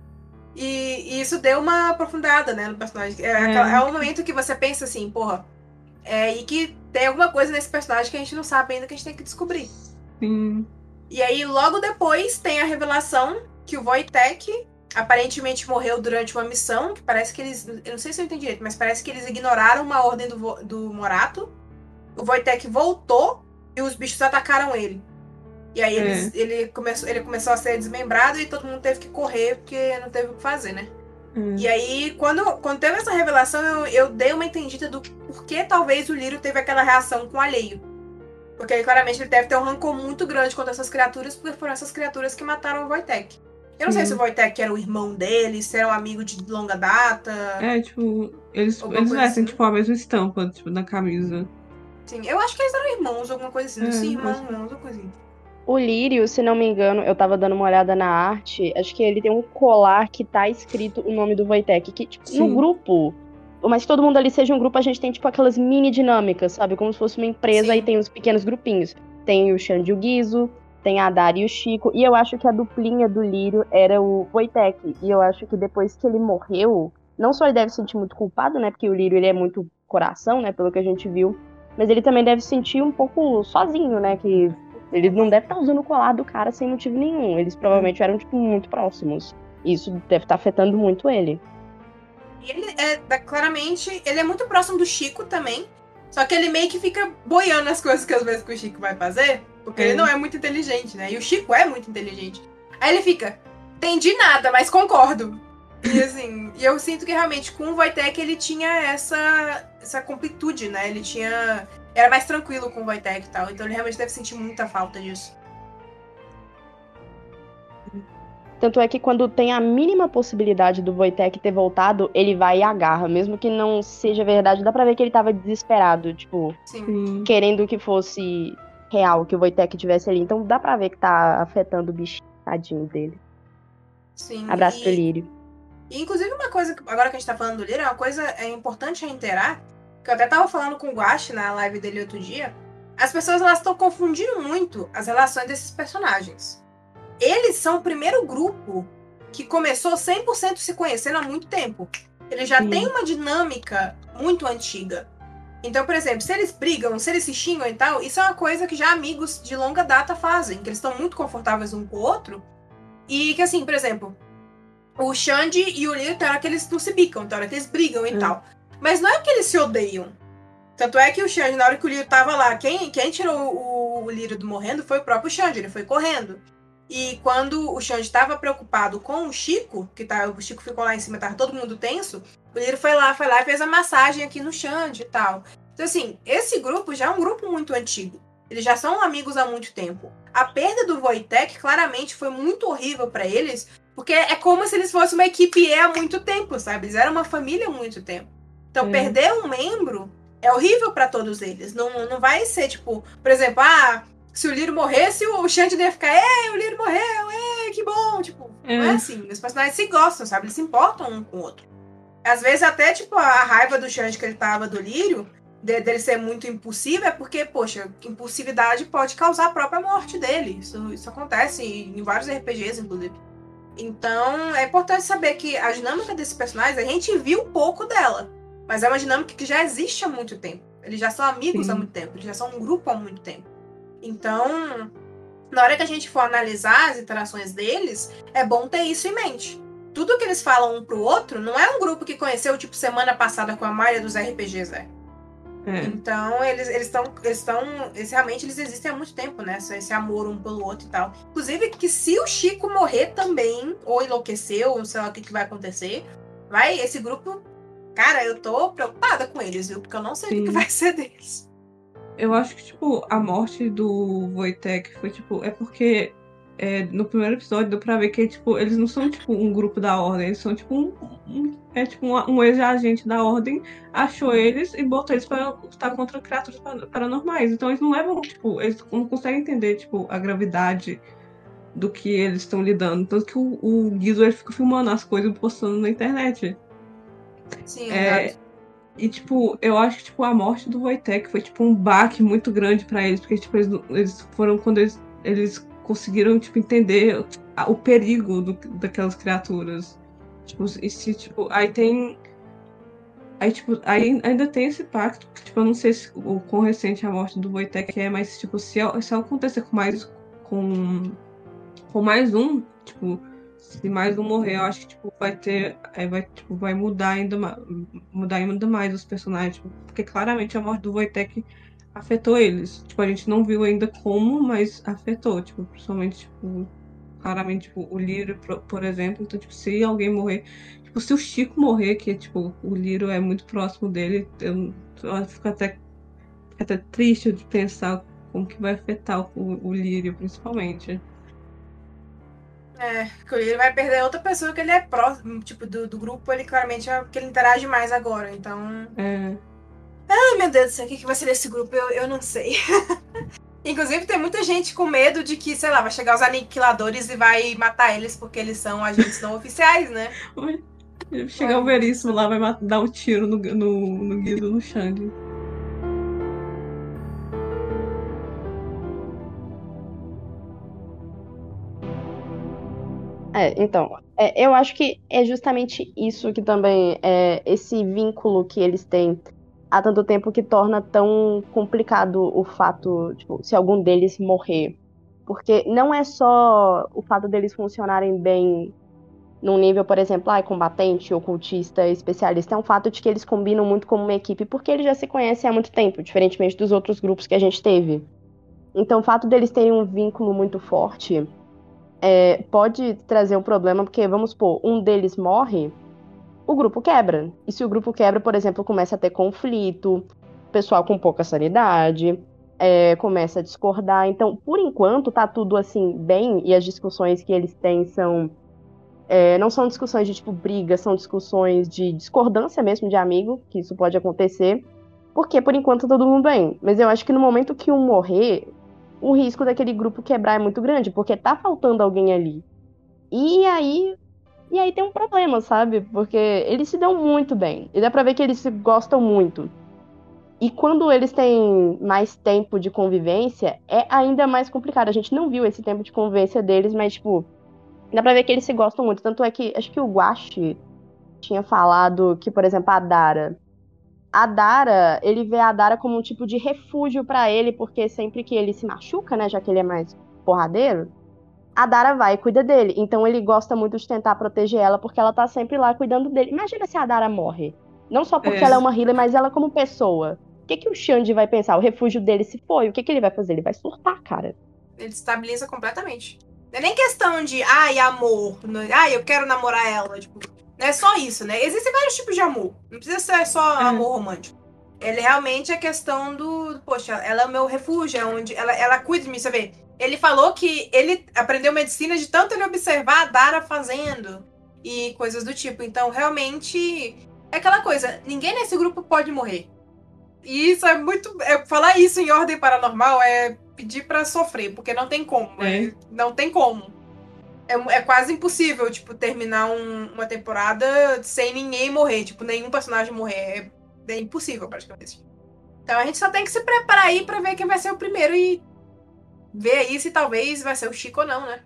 E, e isso deu uma aprofundada, né, no personagem. É, aquela- é um momento que você pensa assim, porra. É, e que tem alguma coisa nesse personagem que a gente não sabe ainda que a gente tem que descobrir. Sim. E aí, logo depois, tem a revelação que o Wojtek aparentemente morreu durante uma missão, que parece que eles. Eu não sei se eu entendi direito, mas parece que eles ignoraram uma ordem do, do Morato. O Wojtek voltou e os bichos atacaram ele. E aí eles- ele, começou, ele começou a ser desmembrado e todo mundo teve que correr porque não teve o que fazer, né? É. E aí, quando, quando teve essa revelação, eu, eu dei uma entendida do porquê talvez o Lírio teve aquela reação com o alheio. Porque claramente ele deve ter um rancor muito grande contra essas criaturas, porque foram essas criaturas que mataram o Wojtek. Eu não sei Sim. se o Wojtek era o irmão dele, se era um amigo de longa data. É, tipo, eles, eles vestem, assim. tipo, a mesma estampa, tipo, na camisa. Sim, eu acho que eles eram irmãos, alguma coisa assim. É, Sim, irmãos, acho- irmãos, alguma coisa assim. O Lírio, se não me engano, eu tava dando uma olhada na arte, acho que ele tem um colar que tá escrito o nome do Wojtek, que, tipo, Sim. no grupo, mas todo mundo ali seja um grupo, a gente tem, tipo, aquelas mini dinâmicas, sabe? Como se fosse uma empresa Sim. e tem os pequenos grupinhos. Tem o Xande e o Guizo, tem a Dari e o Chico, e eu acho que a duplinha do Lírio era o Wojtek, e eu acho que depois que ele morreu, não só ele deve se sentir muito culpado, né? Porque o Lírio, ele é muito coração, né? Pelo que a gente viu, mas ele também deve se sentir um pouco sozinho, né? Que ele não deve estar usando o colar do cara sem motivo nenhum. Eles provavelmente eram, tipo, muito próximos. Isso deve estar afetando muito ele. E ele é, claramente, ele é muito próximo do Chico também. Só que ele meio que fica boiando as coisas que às vezes que o Chico vai fazer. Porque É. ele não é muito inteligente, né? E o Chico é muito inteligente. Aí ele fica, entendi nada, mas concordo. E assim, e eu sinto que realmente com o Wojtek ele tinha essa, essa completude, né? Ele tinha. Era mais tranquilo com o Wojtek e tal. Então ele realmente deve sentir muita falta disso. Tanto é que quando tem a mínima possibilidade do Wojtek ter voltado, ele vai e agarra. Mesmo que não seja verdade, dá pra ver que ele tava desesperado, tipo, Sim. Querendo que fosse real, que o Wojtek tivesse ali. Então dá pra ver que tá afetando o bichinho tadinho dele. sim. Abraço E- pro Lírio. E, inclusive, uma coisa, que- agora que a gente tá falando do Lírio, é uma coisa é importante reiterar, que eu até tava falando com o Guache na live dele outro dia. As pessoas elas estão confundindo muito as relações desses personagens. Eles são o primeiro grupo que começou 100% se conhecendo há muito tempo. Eles já Sim. têm uma dinâmica muito antiga. Então, por exemplo, se eles brigam, se eles se xingam e tal, isso é uma coisa que já amigos de longa data fazem, que eles estão muito confortáveis um com o outro. E que, assim, por exemplo, o Xande e o Lírio, tem hora que eles não se bicam, tem hora que eles brigam e Hum. tal. Mas não é que eles se odeiam. Tanto é que o Xande, na hora que o Lírio tava lá, quem, quem tirou o, o Lírio do morrendo foi o próprio Xande, ele foi correndo. E quando o Xande tava preocupado com o Chico, que tá, o Chico ficou lá em cima, tava todo mundo tenso, o Lírio foi lá, foi lá e fez a massagem aqui no Xande e tal. Então, assim, esse grupo já é um grupo muito antigo. Eles já são amigos há muito tempo. A perda do Wojtek claramente foi muito horrível pra eles, porque é como se eles fossem uma equipe E há muito tempo, sabe? Eles eram uma família há muito tempo. Então, É. perder um membro é horrível pra todos eles. Não, não vai ser tipo, por exemplo, ah, se o Lírio morresse, o Xande ia ficar, é, o Lírio morreu, é, que bom. Tipo, É. não é assim. Os personagens se gostam, sabe? Eles se importam um com o outro. Às vezes, até, tipo, a raiva do Xande que ele tava do Lírio, de- dele ser muito impulsivo, é porque, poxa, impulsividade pode causar a própria morte dele. Isso, isso acontece em vários RPGs, inclusive. Então, é importante saber que a dinâmica desse personagem, a gente viu pouco dela. Mas é uma dinâmica que já existe há muito tempo. Eles já são amigos Sim. há muito tempo. Eles já são um grupo há muito tempo. Então, na hora que a gente for analisar as interações deles, é bom ter isso em mente. Tudo que eles falam um pro outro não é um grupo que conheceu, tipo, semana passada com a maioria dos RPGs, é. É. Então, eles estão. Eles estão. Eles, realmente eles existem há muito tempo, né? Esse, esse amor um pelo outro e tal. Inclusive, que se o Chico morrer também, ou enlouquecer, ou sei lá o que, que vai acontecer, vai, esse grupo. Cara, eu tô preocupada com eles, viu? Porque eu não sei o que Sim. vai ser deles. Eu acho que, tipo, a morte do Wojtek foi, tipo, é porque é, no primeiro episódio deu pra ver que, tipo, eles não são, tipo, um grupo da ordem, eles são, tipo, um, um é, tipo, um, um ex-agente da ordem achou eles e botou eles pra lutar contra criaturas paranormais. Então eles não levam, tipo, eles não conseguem entender, tipo, a gravidade do que eles estão lidando. Tanto que o, o Guizo, ele fica filmando as coisas e postando na internet. Sim, É, e, tipo, eu acho que, tipo, a morte do Wojtek foi, tipo, um baque muito grande pra eles. Porque, tipo, eles, eles foram quando eles, eles conseguiram, tipo, entender o perigo do- daquelas criaturas. Tipo, e se, tipo, aí tem... Aí, tipo, aí ainda tem esse pacto, que, tipo, eu não sei se, o quão recente a morte do Wojtek é, mas, tipo, se, se acontecer com mais... Com, com mais um, tipo... Se mais um morrer, eu acho que tipo, vai ter. Aí vai, tipo, vai mudar ainda mais. Mudar ainda mais os personagens. tipo, Porque claramente a morte do Wojtek afetou eles. Tipo, a gente não viu ainda como, mas afetou. Tipo, principalmente, tipo, claramente, tipo, o Lírio, por, exemplo. Então, tipo, se alguém morrer. Tipo, se o Chico morrer, que tipo, o Lírio é muito próximo dele, eu, eu fico até, até triste de pensar como que vai afetar o, o Lírio, principalmente. É, ele vai perder outra pessoa que ele é próximo, tipo, do, do grupo, ele claramente é porque ele interage mais agora, então. É. Ai, meu Deus do céu, o que, que vai ser desse grupo? Eu, eu não sei. Inclusive, tem muita gente com medo de que, sei lá, vai chegar os aniquiladores e vai matar eles porque eles são agentes não oficiais, né? Chegar o Veríssimo lá, vai dar um tiro no, no, no Guido, no Xande. É, então, é, eu acho que é justamente isso que também é esse vínculo que eles têm há tanto tempo que torna tão complicado o fato, tipo, se algum deles morrer. Porque não é só o fato deles funcionarem bem num nível, por exemplo, ah, combatente, ocultista, especialista, é um fato de que eles combinam muito como uma equipe porque eles já se conhecem há muito tempo, diferentemente dos outros grupos que a gente teve. Então, o fato deles terem um vínculo muito forte é, pode trazer um problema, porque, vamos supor, um deles morre, o grupo quebra. E se o grupo quebra, por exemplo, começa a ter conflito, pessoal com pouca sanidade, é, começa a discordar. Então, por enquanto, tá tudo assim, bem, e as discussões que eles têm são. é, não são discussões de tipo briga, são discussões de discordância mesmo de amigo, que isso pode acontecer, porque por enquanto tá todo mundo bem. Mas eu acho que no momento que um morrer, o risco daquele grupo quebrar é muito grande, porque tá faltando alguém ali. E aí. E aí tem um problema, sabe? Porque eles se dão muito bem. E dá pra ver que eles se gostam muito. E quando eles têm mais tempo de convivência, é ainda mais complicado. A gente não viu esse tempo de convivência deles, mas, tipo, dá pra ver que eles se gostam muito. Tanto é que acho que o Guache tinha falado que, por exemplo, a Dara. A Dara, ele vê a Dara como um tipo de refúgio pra ele, porque sempre que ele se machuca, né, já que ele é mais porradeiro, a Dara vai e cuida dele. Então ele gosta muito de tentar proteger ela, porque ela tá sempre lá cuidando dele. Imagina se a Dara morre. Não só porque É. ela é uma healer, mas ela como pessoa. O que, que o Xande vai pensar? O refúgio dele se foi. O que, que ele vai fazer? Ele vai surtar, cara. Ele estabiliza completamente. Não é nem questão de, ai, amor. Ai, eu quero namorar ela. Tipo, não é só isso, né? Existem vários tipos de amor. Não precisa ser só Uhum. amor romântico. Ele realmente é questão do. Poxa, ela é o meu refúgio, é onde ela, ela cuida de mim, você vê. Ele falou que ele aprendeu medicina de tanto ele observar a Dara fazendo e coisas do tipo. Então, realmente, é aquela coisa: ninguém nesse grupo pode morrer. E isso é muito. é- falar isso em ordem paranormal é pedir pra sofrer, porque não tem como. É. é- não tem como. É, é quase impossível, tipo, terminar um- uma temporada sem ninguém morrer, tipo, nenhum personagem morrer. É, é impossível, praticamente. Então a gente só tem que se preparar aí pra ver quem vai ser o primeiro e ver aí se talvez vai ser o Chico ou não, né?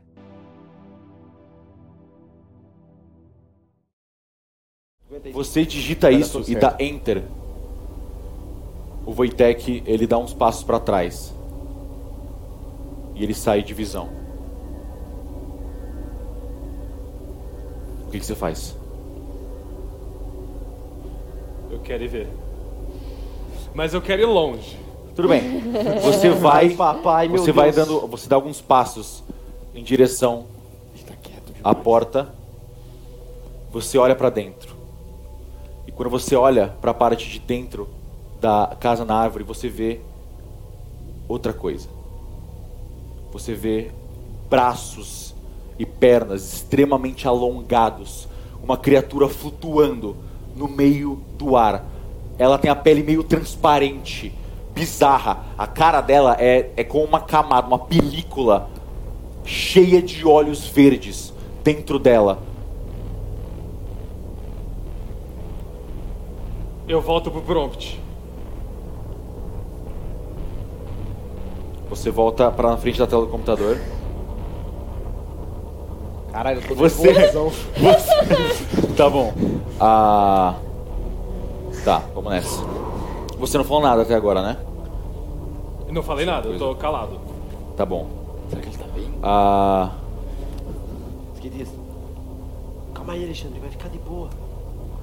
Você digita isso e dá enter. O Wojtek, ele dá uns passos pra trás. E ele sai de visão. O que, que você faz? Eu quero ir ver. Mas eu quero ir longe. Tudo bem. Você vai. Ai, papai, meu você vai Deus. dando. Você dá alguns passos em direção Fica quieto, à porta. Você olha pra dentro. E quando você olha pra parte de dentro da casa na árvore, você vê outra coisa. Você vê braços e pernas extremamente alongados, uma criatura flutuando no meio do ar. Ela tem a pele meio transparente, bizarra. A cara dela é, é com uma camada, uma película cheia de olhos verdes dentro dela. Eu volto pro prompt. Você volta para na frente da tela do computador. Caralho, eu tô Você- nervosão. Você... tá bom. Ah... Tá, vamos nessa. Você não falou nada até agora, né? Eu não falei nada, eu tô calado. Tá bom. Será que ele tá bem? Ah... O que diz? Calma aí, Alexandre, vai ficar de boa.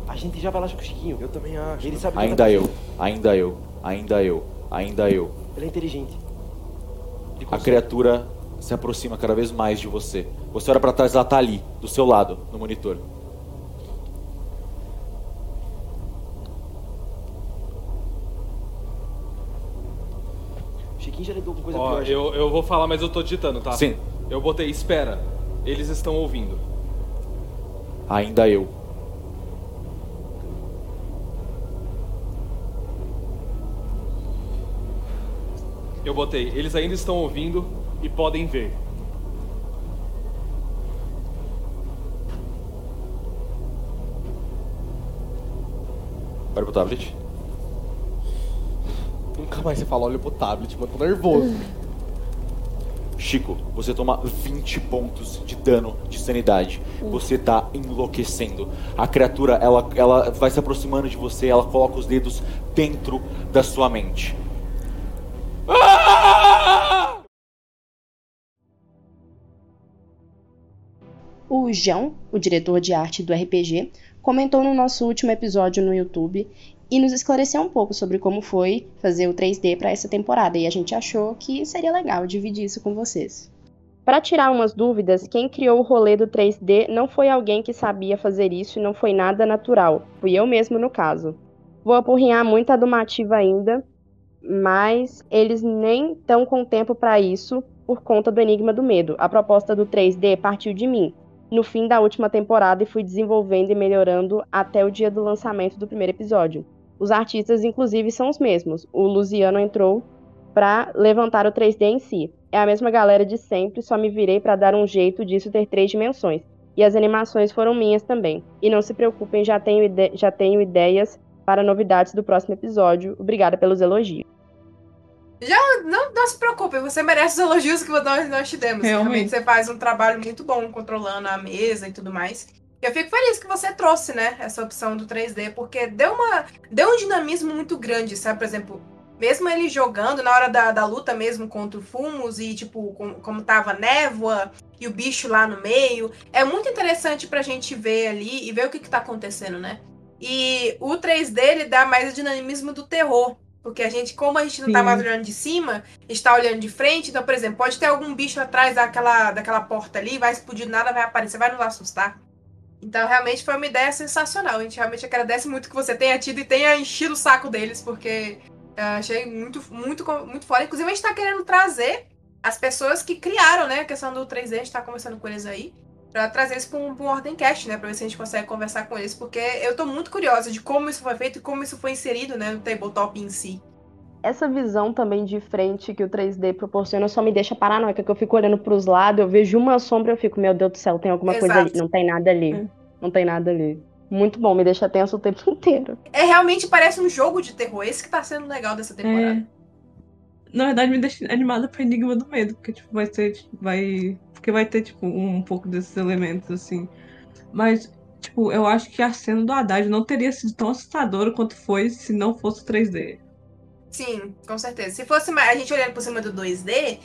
A gente já vai lá com o Chiquinho. Eu também acho. Ele sabe Ainda eu, ainda eu, ainda eu, ainda eu. Ele é inteligente. A criatura se aproxima cada vez mais de você. Você olha pra trás, ela tá ali, do seu lado, no monitor. Chiquinho já lidou com coisa Ó, pior. eu, eu vou falar, mas eu tô digitando, tá? Sim. Eu botei, espera. Eles estão ouvindo. Ainda eu. Eu botei, eles ainda estão ouvindo e podem ver. Olha pro tablet. Nunca mais você fala, olha pro tablet, mano. Tô nervoso. Chico, você toma 20 pontos de dano de sanidade. Você tá enlouquecendo. A criatura, ela, ela vai se aproximando de você, ela coloca os dedos dentro da sua mente. O João, o diretor de arte do RPG, comentou no nosso último episódio no YouTube e nos esclareceu um pouco sobre como foi fazer o 3D para essa temporada e a gente achou que seria legal dividir isso com vocês. Para tirar umas dúvidas, quem criou o rolê do 3D não foi alguém que sabia fazer isso e não foi nada natural. Fui eu mesmo no caso. Vou apurrinhar muito a Dumativa ainda, mas eles nem estão com tempo para isso por conta do Enigma do Medo. A proposta do 3D partiu de mim no fim da última temporada e fui desenvolvendo e melhorando até o dia do lançamento do primeiro episódio. Os artistas, inclusive, são os mesmos. O Luciano entrou para levantar o 3D em si. É a mesma galera de sempre, só me virei para dar um jeito disso ter três dimensões. E as animações foram minhas também. E não se preocupem, já tenho, já tenho ideias para novidades do próximo episódio. Obrigada pelos elogios. Não, não se preocupe, você merece os elogios que nós, nós te demos. Realmente. Realmente você faz um trabalho muito bom controlando a mesa e tudo mais. Eu fico feliz que você trouxe, né, essa opção do 3D, porque deu, uma, deu um dinamismo muito grande, sabe? Por exemplo, mesmo ele jogando na hora da, da luta mesmo contra o Fumos e, tipo, com- como tava névoa e o bicho lá no meio, é muito interessante pra gente ver ali e ver o que, que tá acontecendo, né? E o 3D ele dá mais o dinamismo do terror. Porque a gente, como a gente não tá Sim. mais olhando de cima, está olhando de frente, então, por exemplo, pode ter algum bicho atrás daquela, daquela porta ali, vai explodir, nada vai aparecer, vai nos assustar. Então, realmente foi uma ideia sensacional. A gente realmente agradece muito que você tenha tido e tenha enchido o saco deles, porque eu achei muito, muito, muito foda. Inclusive, a gente tá querendo trazer as pessoas que criaram, né, a questão do 3D, a gente tá conversando com eles aí, pra trazer isso pra um, pra um Ordencast, né, pra ver se a gente consegue conversar com eles, porque eu tô muito curiosa de como isso foi feito e como isso foi inserido, né, no tabletop em si. Essa visão também de frente que o 3D proporciona só me deixa paranoica, que eu fico olhando pros lados, eu vejo uma sombra e eu fico, meu Deus do céu, tem alguma coisa Exato. ali. Não tem nada ali. É. Não tem nada ali. Muito bom, me deixa tenso o tempo inteiro. É realmente parece um jogo de terror, esse que tá sendo legal dessa temporada. É. Na verdade, me deixa animada pra Enigma do Medo, porque tipo, vai tipo, vai. Porque vai ter, tipo, um pouco desses elementos, assim. Mas, tipo, eu acho que a cena do Haddad não teria sido tão assustadora quanto foi se não fosse o 3D. Sim, com certeza. Se fosse a gente olhando por cima do 2D,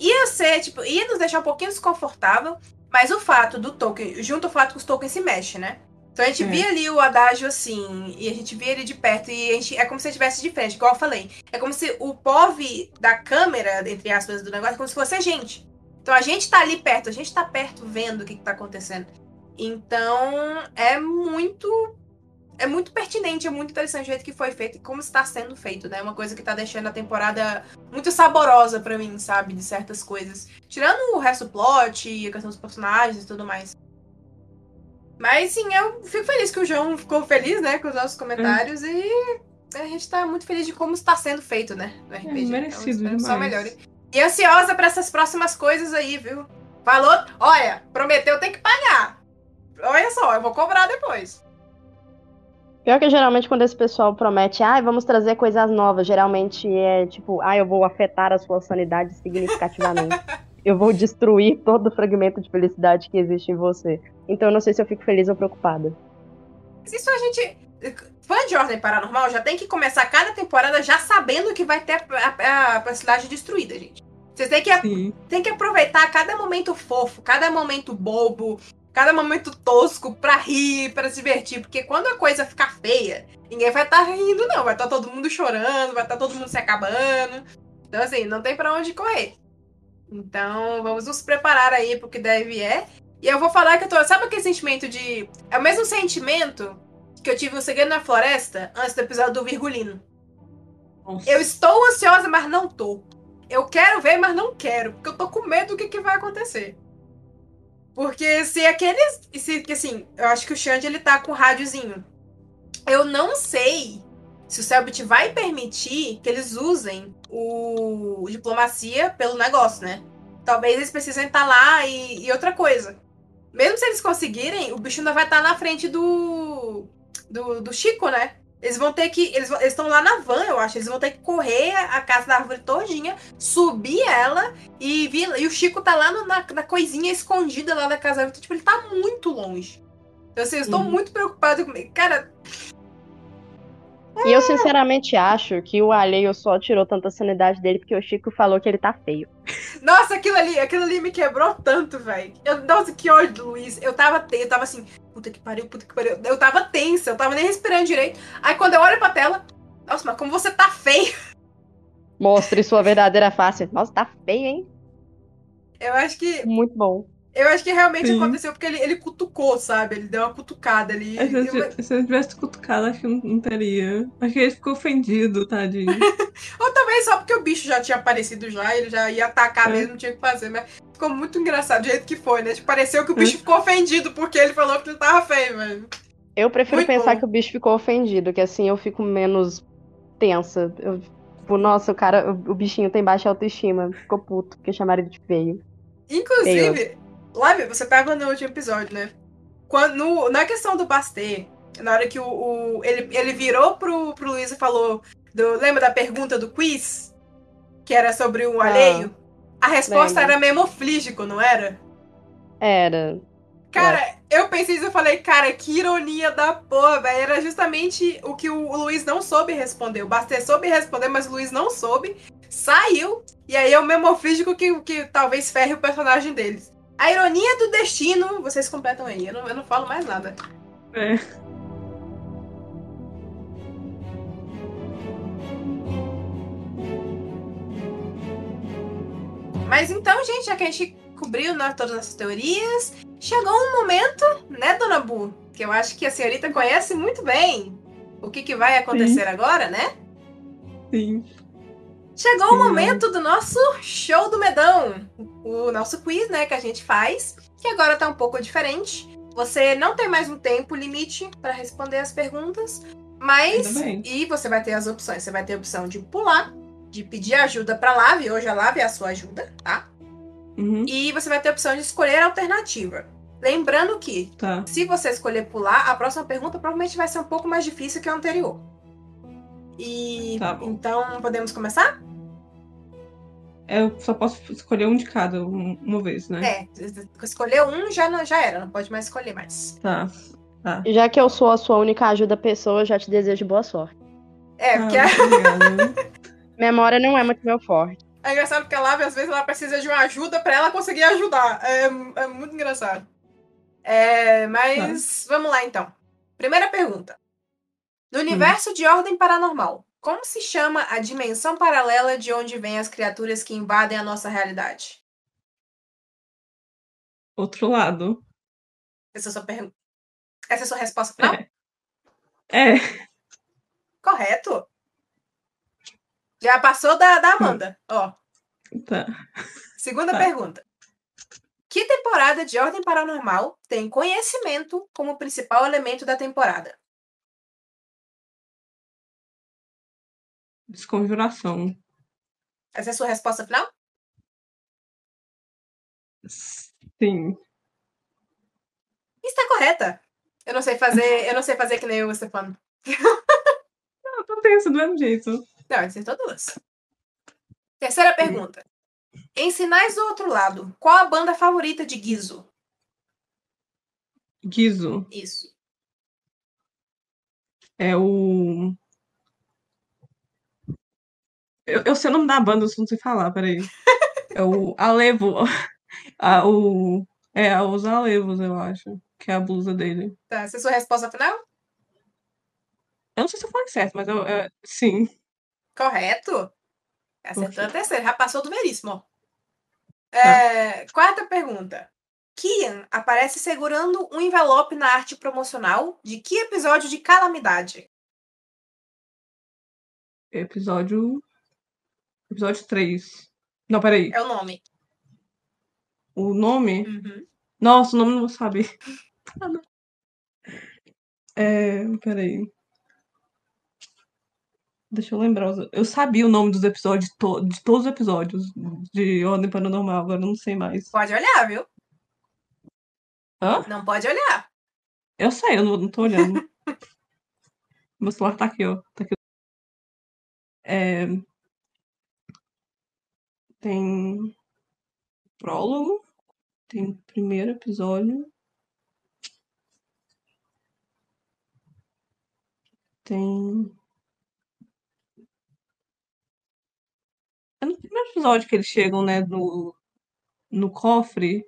ia ser, tipo, ia nos deixar um pouquinho desconfortável, mas o fato do token, junto ao fato que os tokens se mexem, né? Então a gente É. via ali o adágio assim, e a gente via ele de perto, e a gente, é como se estivesse de frente, igual eu falei. É como se o POV da câmera, entre aspas, do negócio, é como se fosse a gente. Então a gente tá ali perto, a gente tá perto vendo o que, que tá acontecendo. Então é muito é muito pertinente, é muito interessante o jeito que foi feito e como está sendo feito, né? Uma coisa que tá deixando a temporada muito saborosa para mim, sabe? De certas coisas. Tirando o resto do plot, a questão dos personagens e tudo mais. Mas sim, eu fico feliz que o João ficou feliz, né, com os nossos comentários hum. e a gente tá muito feliz de como está sendo feito, né, no RPG. É, merecido então, só melhore. E ansiosa para essas próximas coisas aí, viu? Falou, olha, prometeu tem que pagar. Olha só, eu vou cobrar depois. Pior que geralmente quando esse pessoal promete, ah, vamos trazer coisas novas, geralmente é tipo, ah, eu vou afetar a sua sanidade significativamente. Eu vou destruir todo o fragmento de felicidade que existe em você. Então eu não sei se eu fico feliz ou preocupada. Isso a gente. Fã de Ordem Paranormal já tem que começar cada temporada já sabendo que vai ter a, a, a cidade destruída, gente. Vocês têm que, tem que aproveitar cada momento fofo, cada momento bobo, cada momento tosco pra rir, pra se divertir. Porque quando a coisa ficar feia, ninguém vai estar tá rindo, não. Vai estar tá todo mundo chorando, vai estar tá todo mundo se acabando. Então, assim, não tem pra onde correr. Então, vamos nos preparar aí pro que deve é. E eu vou falar que eu tô. Sabe aquele sentimento de. É o mesmo sentimento que eu tive no Segredo na Floresta antes do episódio do Virgulino. Nossa. Eu estou ansiosa, mas não tô. Eu quero ver, mas não quero. Porque eu tô com medo do que, que vai acontecer. Porque se aqueles. Se, assim, eu acho que o Xande ele tá com o rádiozinho. Eu não sei se o Selbit vai permitir que eles usem o diplomacia pelo negócio, né? Talvez eles precisem estar tá lá e, e outra coisa. Mesmo se eles conseguirem, o bicho ainda vai estar tá na frente do, do, do Chico, né? Eles vão ter que. Eles estão lá na van, eu acho. Eles vão ter que correr a casa da árvore todinha, subir ela e vir. E o Chico tá lá no, na, na, coisinha escondida lá da casa da árvore. Tipo, ele tá muito longe. Então, assim, eu estou uhum. muito preocupado com. Cara, e eu sinceramente acho que o alheio só tirou tanta sanidade dele porque o Chico falou que ele tá feio. Nossa, aquilo ali, aquilo ali me quebrou tanto, velho. Nossa, que ódio Luiz. Eu tava, eu tava assim, puta que pariu, puta que pariu. Eu tava tensa, eu tava nem respirando direito. Aí quando eu olho pra tela, nossa, mas como você tá feio. Mostre sua verdadeira face. Nossa, tá feio, hein? Eu acho que. Muito bom. Eu acho que realmente Sim. aconteceu porque ele, ele cutucou, sabe? Ele deu uma cutucada ali. É, se, eu, se eu tivesse cutucado, acho que não, não teria. Acho que ele ficou ofendido, tadinho. Ou também só porque o bicho já tinha aparecido já, ele já ia atacar é. mesmo, não tinha o que fazer. Mas ficou muito engraçado do jeito que foi, né? Tipo, pareceu que o bicho é. ficou ofendido porque ele falou que ele tava feio, velho. Eu prefiro muito pensar bom. que o bicho ficou ofendido, que assim eu fico menos tensa. Eu, tipo, nossa, o cara, o, o bichinho tem baixa autoestima. Ficou puto porque chamaram ele de feio. Inclusive, Lávia, você tava no último episódio, né? Quando, no, na questão do Bastê, na hora que o, o, ele, ele virou pro, pro Luiz e falou. Do, lembra da pergunta do quiz? Que era sobre o ah, alheio? A resposta lembra. era memoflígico, não era? Era. Cara, é. eu pensei isso, eu falei, cara, que ironia da porra, velho. Era justamente o que o, o Luiz não soube responder. O Bastê soube responder, mas o Luiz não soube. Saiu, e aí é o memoflígico que, que talvez ferre o personagem deles. A ironia do destino, vocês completam aí. Eu não, eu não falo mais nada. É. Mas então, gente, já que a gente cobriu né, todas essas teorias, chegou um momento, né, Dona Bu? Que eu acho que a senhorita conhece muito bem o que, que vai acontecer Sim. agora, né? Sim. Chegou Sim. o momento do nosso show do medão. O nosso quiz, né, que a gente faz, que agora tá um pouco diferente. Você não tem mais um tempo limite para responder as perguntas, mas e você vai ter as opções. Você vai ter a opção de pular, de pedir ajuda para Lave, hoje a Lave é a sua ajuda, tá? Uhum. E você vai ter a opção de escolher a alternativa. Lembrando que, tá. se você escolher pular, a próxima pergunta provavelmente vai ser um pouco mais difícil que a anterior. E tá então podemos começar? Eu só posso escolher um de cada uma vez, né? É, escolher um já, não, já era, não pode mais escolher mais. Tá. tá. Já que eu sou a sua única ajuda pessoa, eu já te desejo boa sorte. É, porque. Ah, Memória não é muito meu forte. É engraçado porque a Lave, às vezes, ela precisa de uma ajuda para ela conseguir ajudar. É, é muito engraçado. É, mas tá. vamos lá então. Primeira pergunta. No universo hum. de Ordem Paranormal, como se chama a dimensão paralela de onde vêm as criaturas que invadem a nossa realidade? Outro lado. Essa é a sua pergunta. Essa é a sua resposta final? É. É, Correto. Já passou da, da Amanda. Ó, tá. segunda Tá. pergunta. Que temporada de Ordem Paranormal tem conhecimento como principal elemento da temporada? Desconjuração. Essa é a sua resposta final? Sim. Está correta. Eu não sei fazer, eu não sei fazer que nem o Stefano. Eu tô tenso do mesmo jeito. Não, acertou duas. Terceira pergunta. Em Sinais do Outro Lado, qual a banda favorita de Guizo? Guizo. Isso. É o. Eu, eu sei o nome da banda, eu não sei falar, peraí. É o Alevo. Ah, o... É, os Alevos, eu acho. Que é a blusa dele. Tá, essa é a sua resposta final? Eu não sei se eu falei certo, mas eu, é, sim. Correto. Acertou a terceira. Já passou do veríssimo, ó. Tá. É, quarta pergunta. Kian aparece segurando um envelope na arte promocional de que episódio de Calamidade? Episódio. Episódio 3. Não, peraí. É o nome. O nome? Uhum. Nossa, o nome não vou saber. Ah, não. É, peraí. Deixa eu lembrar. Eu sabia o nome dos episódios, to- de todos os episódios de Ordem Paranormal, agora eu não sei mais. Pode olhar, viu? Hã? Não pode olhar. Eu sei, eu não, não tô olhando. Meu celular tá aqui, ó. Tá aqui. É, tem prólogo, tem primeiro episódio, tem. É no primeiro episódio que eles chegam, né, no, no cofre.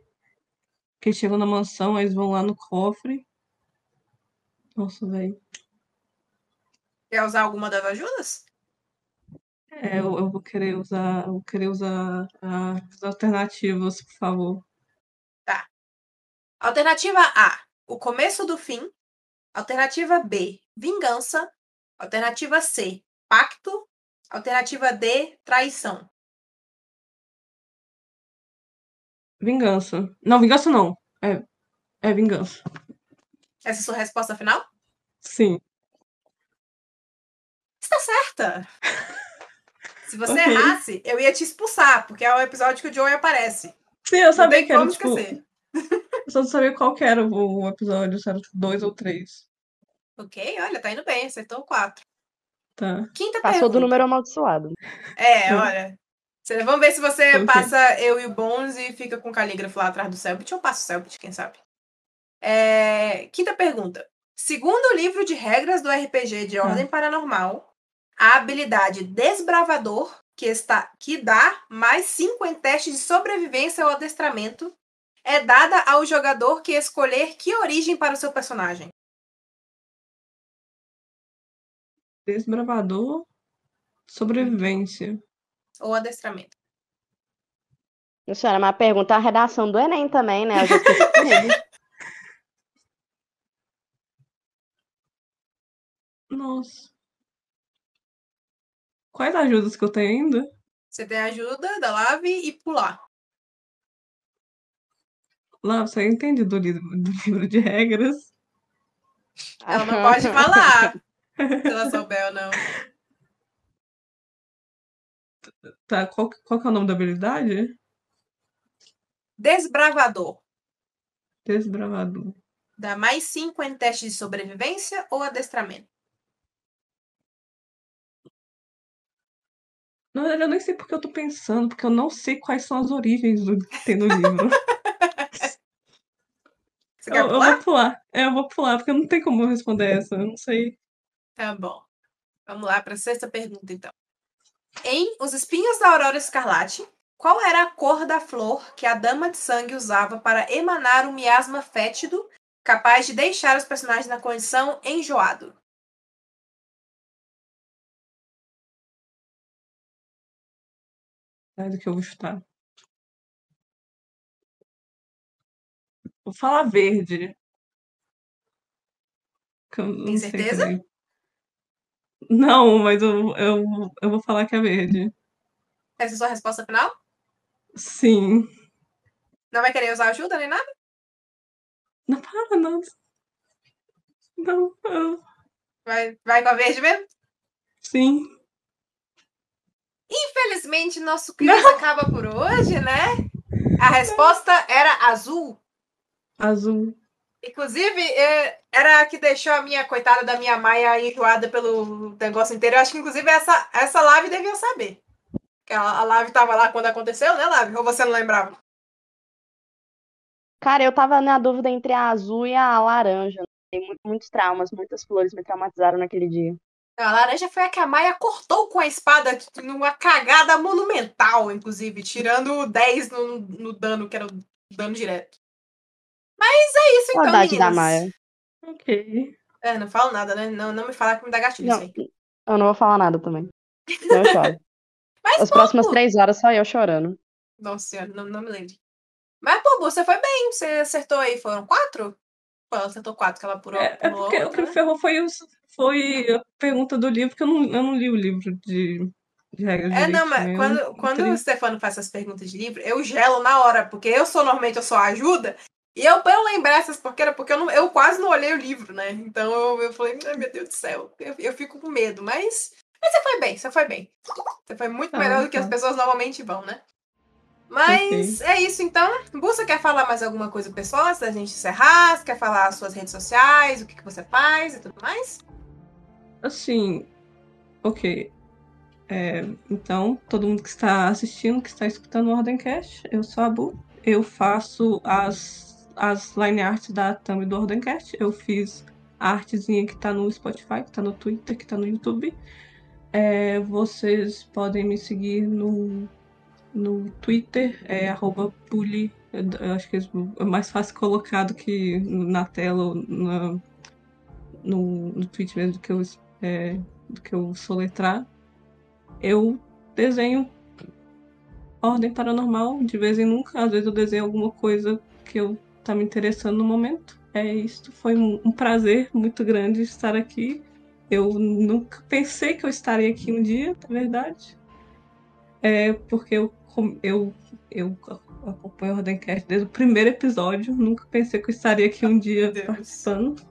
Que eles chegam na mansão, aí eles vão lá no cofre. Nossa, velho. Quer usar alguma das ajudas? É, eu, eu vou querer usar, vou querer usar as alternativas, por favor. Alternativa A, o começo do fim. Alternativa B, vingança. Alternativa C, pacto. Alternativa D, traição. Vingança. Não, vingança não. É, é vingança. Essa é a sua resposta final? Sim. Está certa! Se você Ok. errasse, eu ia te expulsar, porque é o episódio que o Joey aparece. Sim, eu sabia que era, como tipo, esquecer. eu só não sabia qual que era o, episódio, se era tipo dois ou três. Ok, olha, tá indo bem, acertou quatro. Tá. Quinta Passou pergunta. do número amaldiçoado. É, olha. Vamos ver se você Ok. passa eu e o Bones e fica com o calígrafo lá atrás do Selbit, ou passa o Selbit, quem sabe. É, Quinta pergunta. Segundo o livro de regras do RPG de Ordem Paranormal, a habilidade Desbravador, que, está, que dá mais 5 em teste de sobrevivência ou adestramento, é dada ao jogador que escolher que origem para o seu personagem. Desbravador, sobrevivência. Ou adestramento. Senhora, mas pergunta a redação do Enem também, né? Eu já. Nossa. Quais ajudas que eu tenho ainda? Você tem a ajuda da Lave e pular. Lá, você entende do livro, do livro de regras? Ela não pode falar. Se ela souber ou não. Tá, qual, qual que é o nome da habilidade? Desbravador. Desbravador. Dá mais 5 em teste de sobrevivência ou adestramento. Na verdade, eu nem sei porque eu tô pensando, porque eu não sei quais são as origens do que tem no livro. Você Eu, eu vou pular. É, eu vou pular, porque não tem como eu responder essa. Eu não sei. Tá bom. Vamos lá para a sexta pergunta, então. Em Os Espinhos da Aurora Escarlate, qual era a cor da flor que a Dama de Sangue usava para emanar um miasma fétido capaz de deixar os personagens na condição enjoado? É do que eu vou chutar. Vou falar verde. Não Tem certeza? também. Não, mas eu, eu, eu vou falar que é verde. Essa é a sua resposta final? Sim. Não vai querer usar ajuda nem nada? Não para, não. Não, eu- Vai, vai com a verde mesmo? sim. Infelizmente, nosso quiz acaba por hoje, né? A resposta era azul. Azul. Inclusive, é, era a que deixou a minha coitada da minha Maia enjoada pelo negócio inteiro. Eu acho que, inclusive, essa, essa live devia saber. Que a, a live tava lá quando aconteceu, né, live? Ou você não lembrava? Cara, eu tava na dúvida entre a azul e a laranja. Tem mu- muitos traumas, muitas flores me traumatizaram naquele dia. A laranja foi a que a Maia cortou com a espada numa cagada monumental, inclusive, tirando 10 no, no dano, que era o dano direto. Mas é isso então, Saudade da meninas. Maia. Ok. É, não falo nada, né? Não, não me fala que me dá gatilho Não, isso aí. eu não vou falar nada também. Eu choro. Mas, As pô, próximas pô- três horas só eu chorando. Nossa senhora, não, não me lembro. Mas, pô, você foi bem. Você acertou aí, foram quatro? Pô, ela acertou quatro, que ela pulou, É, é porque o outra, que me né? ferrou foi, os- foi a pergunta do livro, que eu não, eu não li o livro de, de regras É, não, mas eu quando, quando o Stefano faz essas perguntas de livro, eu gelo na hora, porque eu sou, normalmente, eu a ajuda, e eu, pra eu lembrar essas porqueiras, porque eu, não, eu quase não olhei o livro, né? Então eu, eu falei, ai meu Deus do céu, eu, eu fico com medo, mas, mas você foi bem, você foi bem. Você foi muito Ah, melhor do que tá. as pessoas normalmente vão, né? Mas é isso então. Bussa quer falar mais alguma coisa pessoal antes da gente encerrar? Você quer falar as suas redes sociais, o que, que você faz e tudo mais? Assim, ok. É, então, todo mundo que está assistindo, que está escutando o Ordencast, eu sou a Bu. Eu faço as, as line arts da thumb do Ordencast. Eu fiz a artezinha que tá no Spotify, que tá no Twitter, que tá no YouTube. É, vocês podem me seguir no, no Twitter, é arroba puli. Eu, acho que é mais fácil colocar do que na tela ou na, no, no tweet mesmo que eu, é, do que eu soletrar. Eu desenho ordem paranormal de vez em nunca. Às vezes eu desenho alguma coisa que eu tá me interessando no momento. É isso. Foi um, prazer muito grande estar aqui. Eu nunca pensei que eu estaria aqui um dia, na verdade. É porque eu, eu, eu acompanho o Ordencast desde o primeiro episódio. Nunca pensei que eu estaria aqui um dia Deus. participando.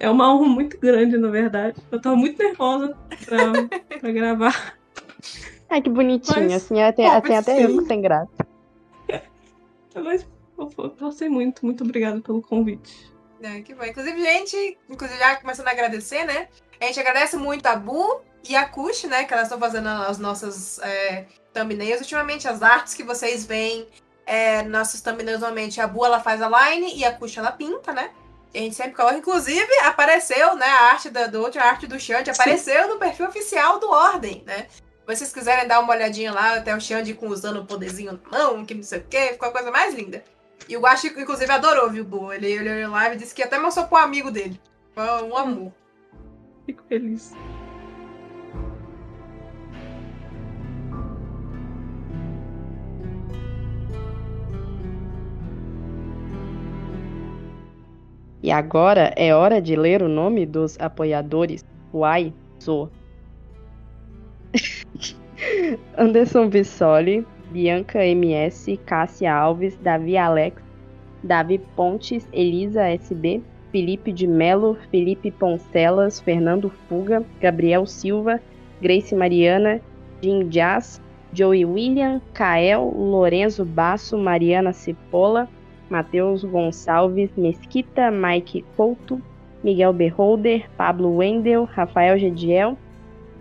É uma honra muito grande, na verdade. Eu tava muito nervosa pra, pra gravar. Ai, que bonitinho. Mas, assim, até, pô, assim, até eu sem graça. Mas eu eu gostei muito. Muito obrigada pelo convite. É, que bom. Inclusive, gente, inclusive já começando a agradecer, né? A gente agradece muito a Bu e a Kush, né? Que elas estão fazendo as nossas é, thumbnails. Ultimamente, as artes que vocês veem, é, nossos thumbnails, normalmente, a Bu ela faz a line e a Kush ela pinta, né? A gente sempre coloca. Inclusive, apareceu, né? A arte da, do outro, a arte do Xande, apareceu no perfil oficial do Ordem, né? Se vocês quiserem dar uma olhadinha lá, até o Xande com usando o poderzinho na mão, que não sei o quê, ficou a coisa mais linda. E o Guachi, inclusive, adorou, viu? Ele ele olhou lá e disse que até mostrou pro amigo dele. Foi um amor. Fico feliz. E agora é hora de ler o nome dos apoiadores. Uai, sou. Anderson Bissoli, Bianca MS, Cássia Alves, Davi Alex, Davi Pontes, Elisa SB, Felipe de Melo, Felipe Poncelas, Fernando Fuga, Gabriel Silva, Grace Mariana, Jim Jazz, Joey William, Kael, Lorenzo Basso, Mariana Cipolla, Matheus Gonçalves Mesquita, Mike Couto, Miguel Beholder, Pablo Wendel, Rafael Gediel,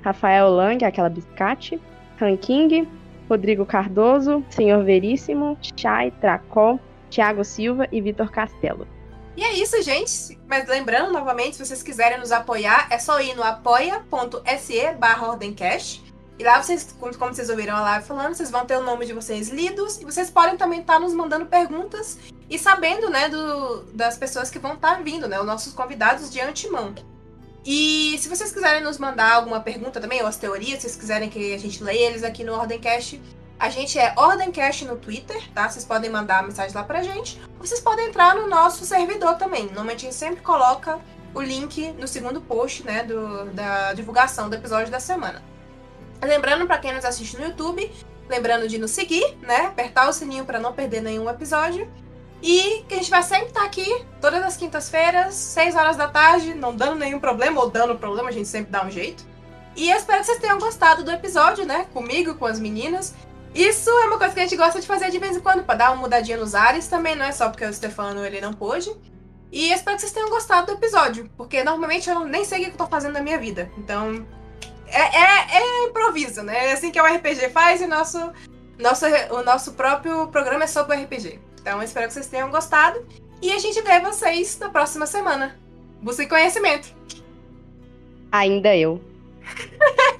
Rafael Lang, aquela biscate, Ranking, Rodrigo Cardoso, Senhor Veríssimo, Chay Tracó, Thiago Silva e Vitor Castelo. E é isso, gente. Mas lembrando, novamente, se vocês quiserem nos apoiar, é só ir no apoia.se barra Ordencast. E lá vocês, como como vocês ouviram a live falando, vocês vão ter o nome de vocês lidos. E vocês podem também estar nos mandando perguntas e sabendo, né, do, das pessoas que vão estar vindo, né? Os nossos convidados de antemão. E se vocês quiserem nos mandar alguma pergunta também, ou as teorias, se vocês quiserem que a gente leia eles aqui no Ordencast, a gente é Ordencast no Twitter, tá? Vocês podem mandar mensagem lá pra gente. Ou vocês podem entrar no nosso servidor também. Normalmente a gente sempre coloca o link no segundo post, né, do, da divulgação do episódio da semana. Lembrando para quem nos assiste no YouTube, lembrando de nos seguir, né, apertar o sininho para não perder nenhum episódio. E que a gente vai sempre estar aqui, todas as quintas-feiras, 6 horas da tarde, não dando nenhum problema, ou dando problema, a gente sempre dá um jeito. E eu espero que vocês tenham gostado do episódio, né? Comigo, com as meninas. Isso é uma coisa que a gente gosta de fazer de vez em quando, pra dar uma mudadinha nos ares também, não é só porque o Stefano ele não pôde. E eu espero que vocês tenham gostado do episódio, porque normalmente eu nem sei o que eu tô fazendo na minha vida. Então, é, é, é improviso, né? É assim que o RPG faz e nosso, nosso, o nosso próprio programa é sobre o RPG. Então espero que vocês tenham gostado. E a gente vê vocês na próxima semana. Busquem conhecimento. Ainda eu.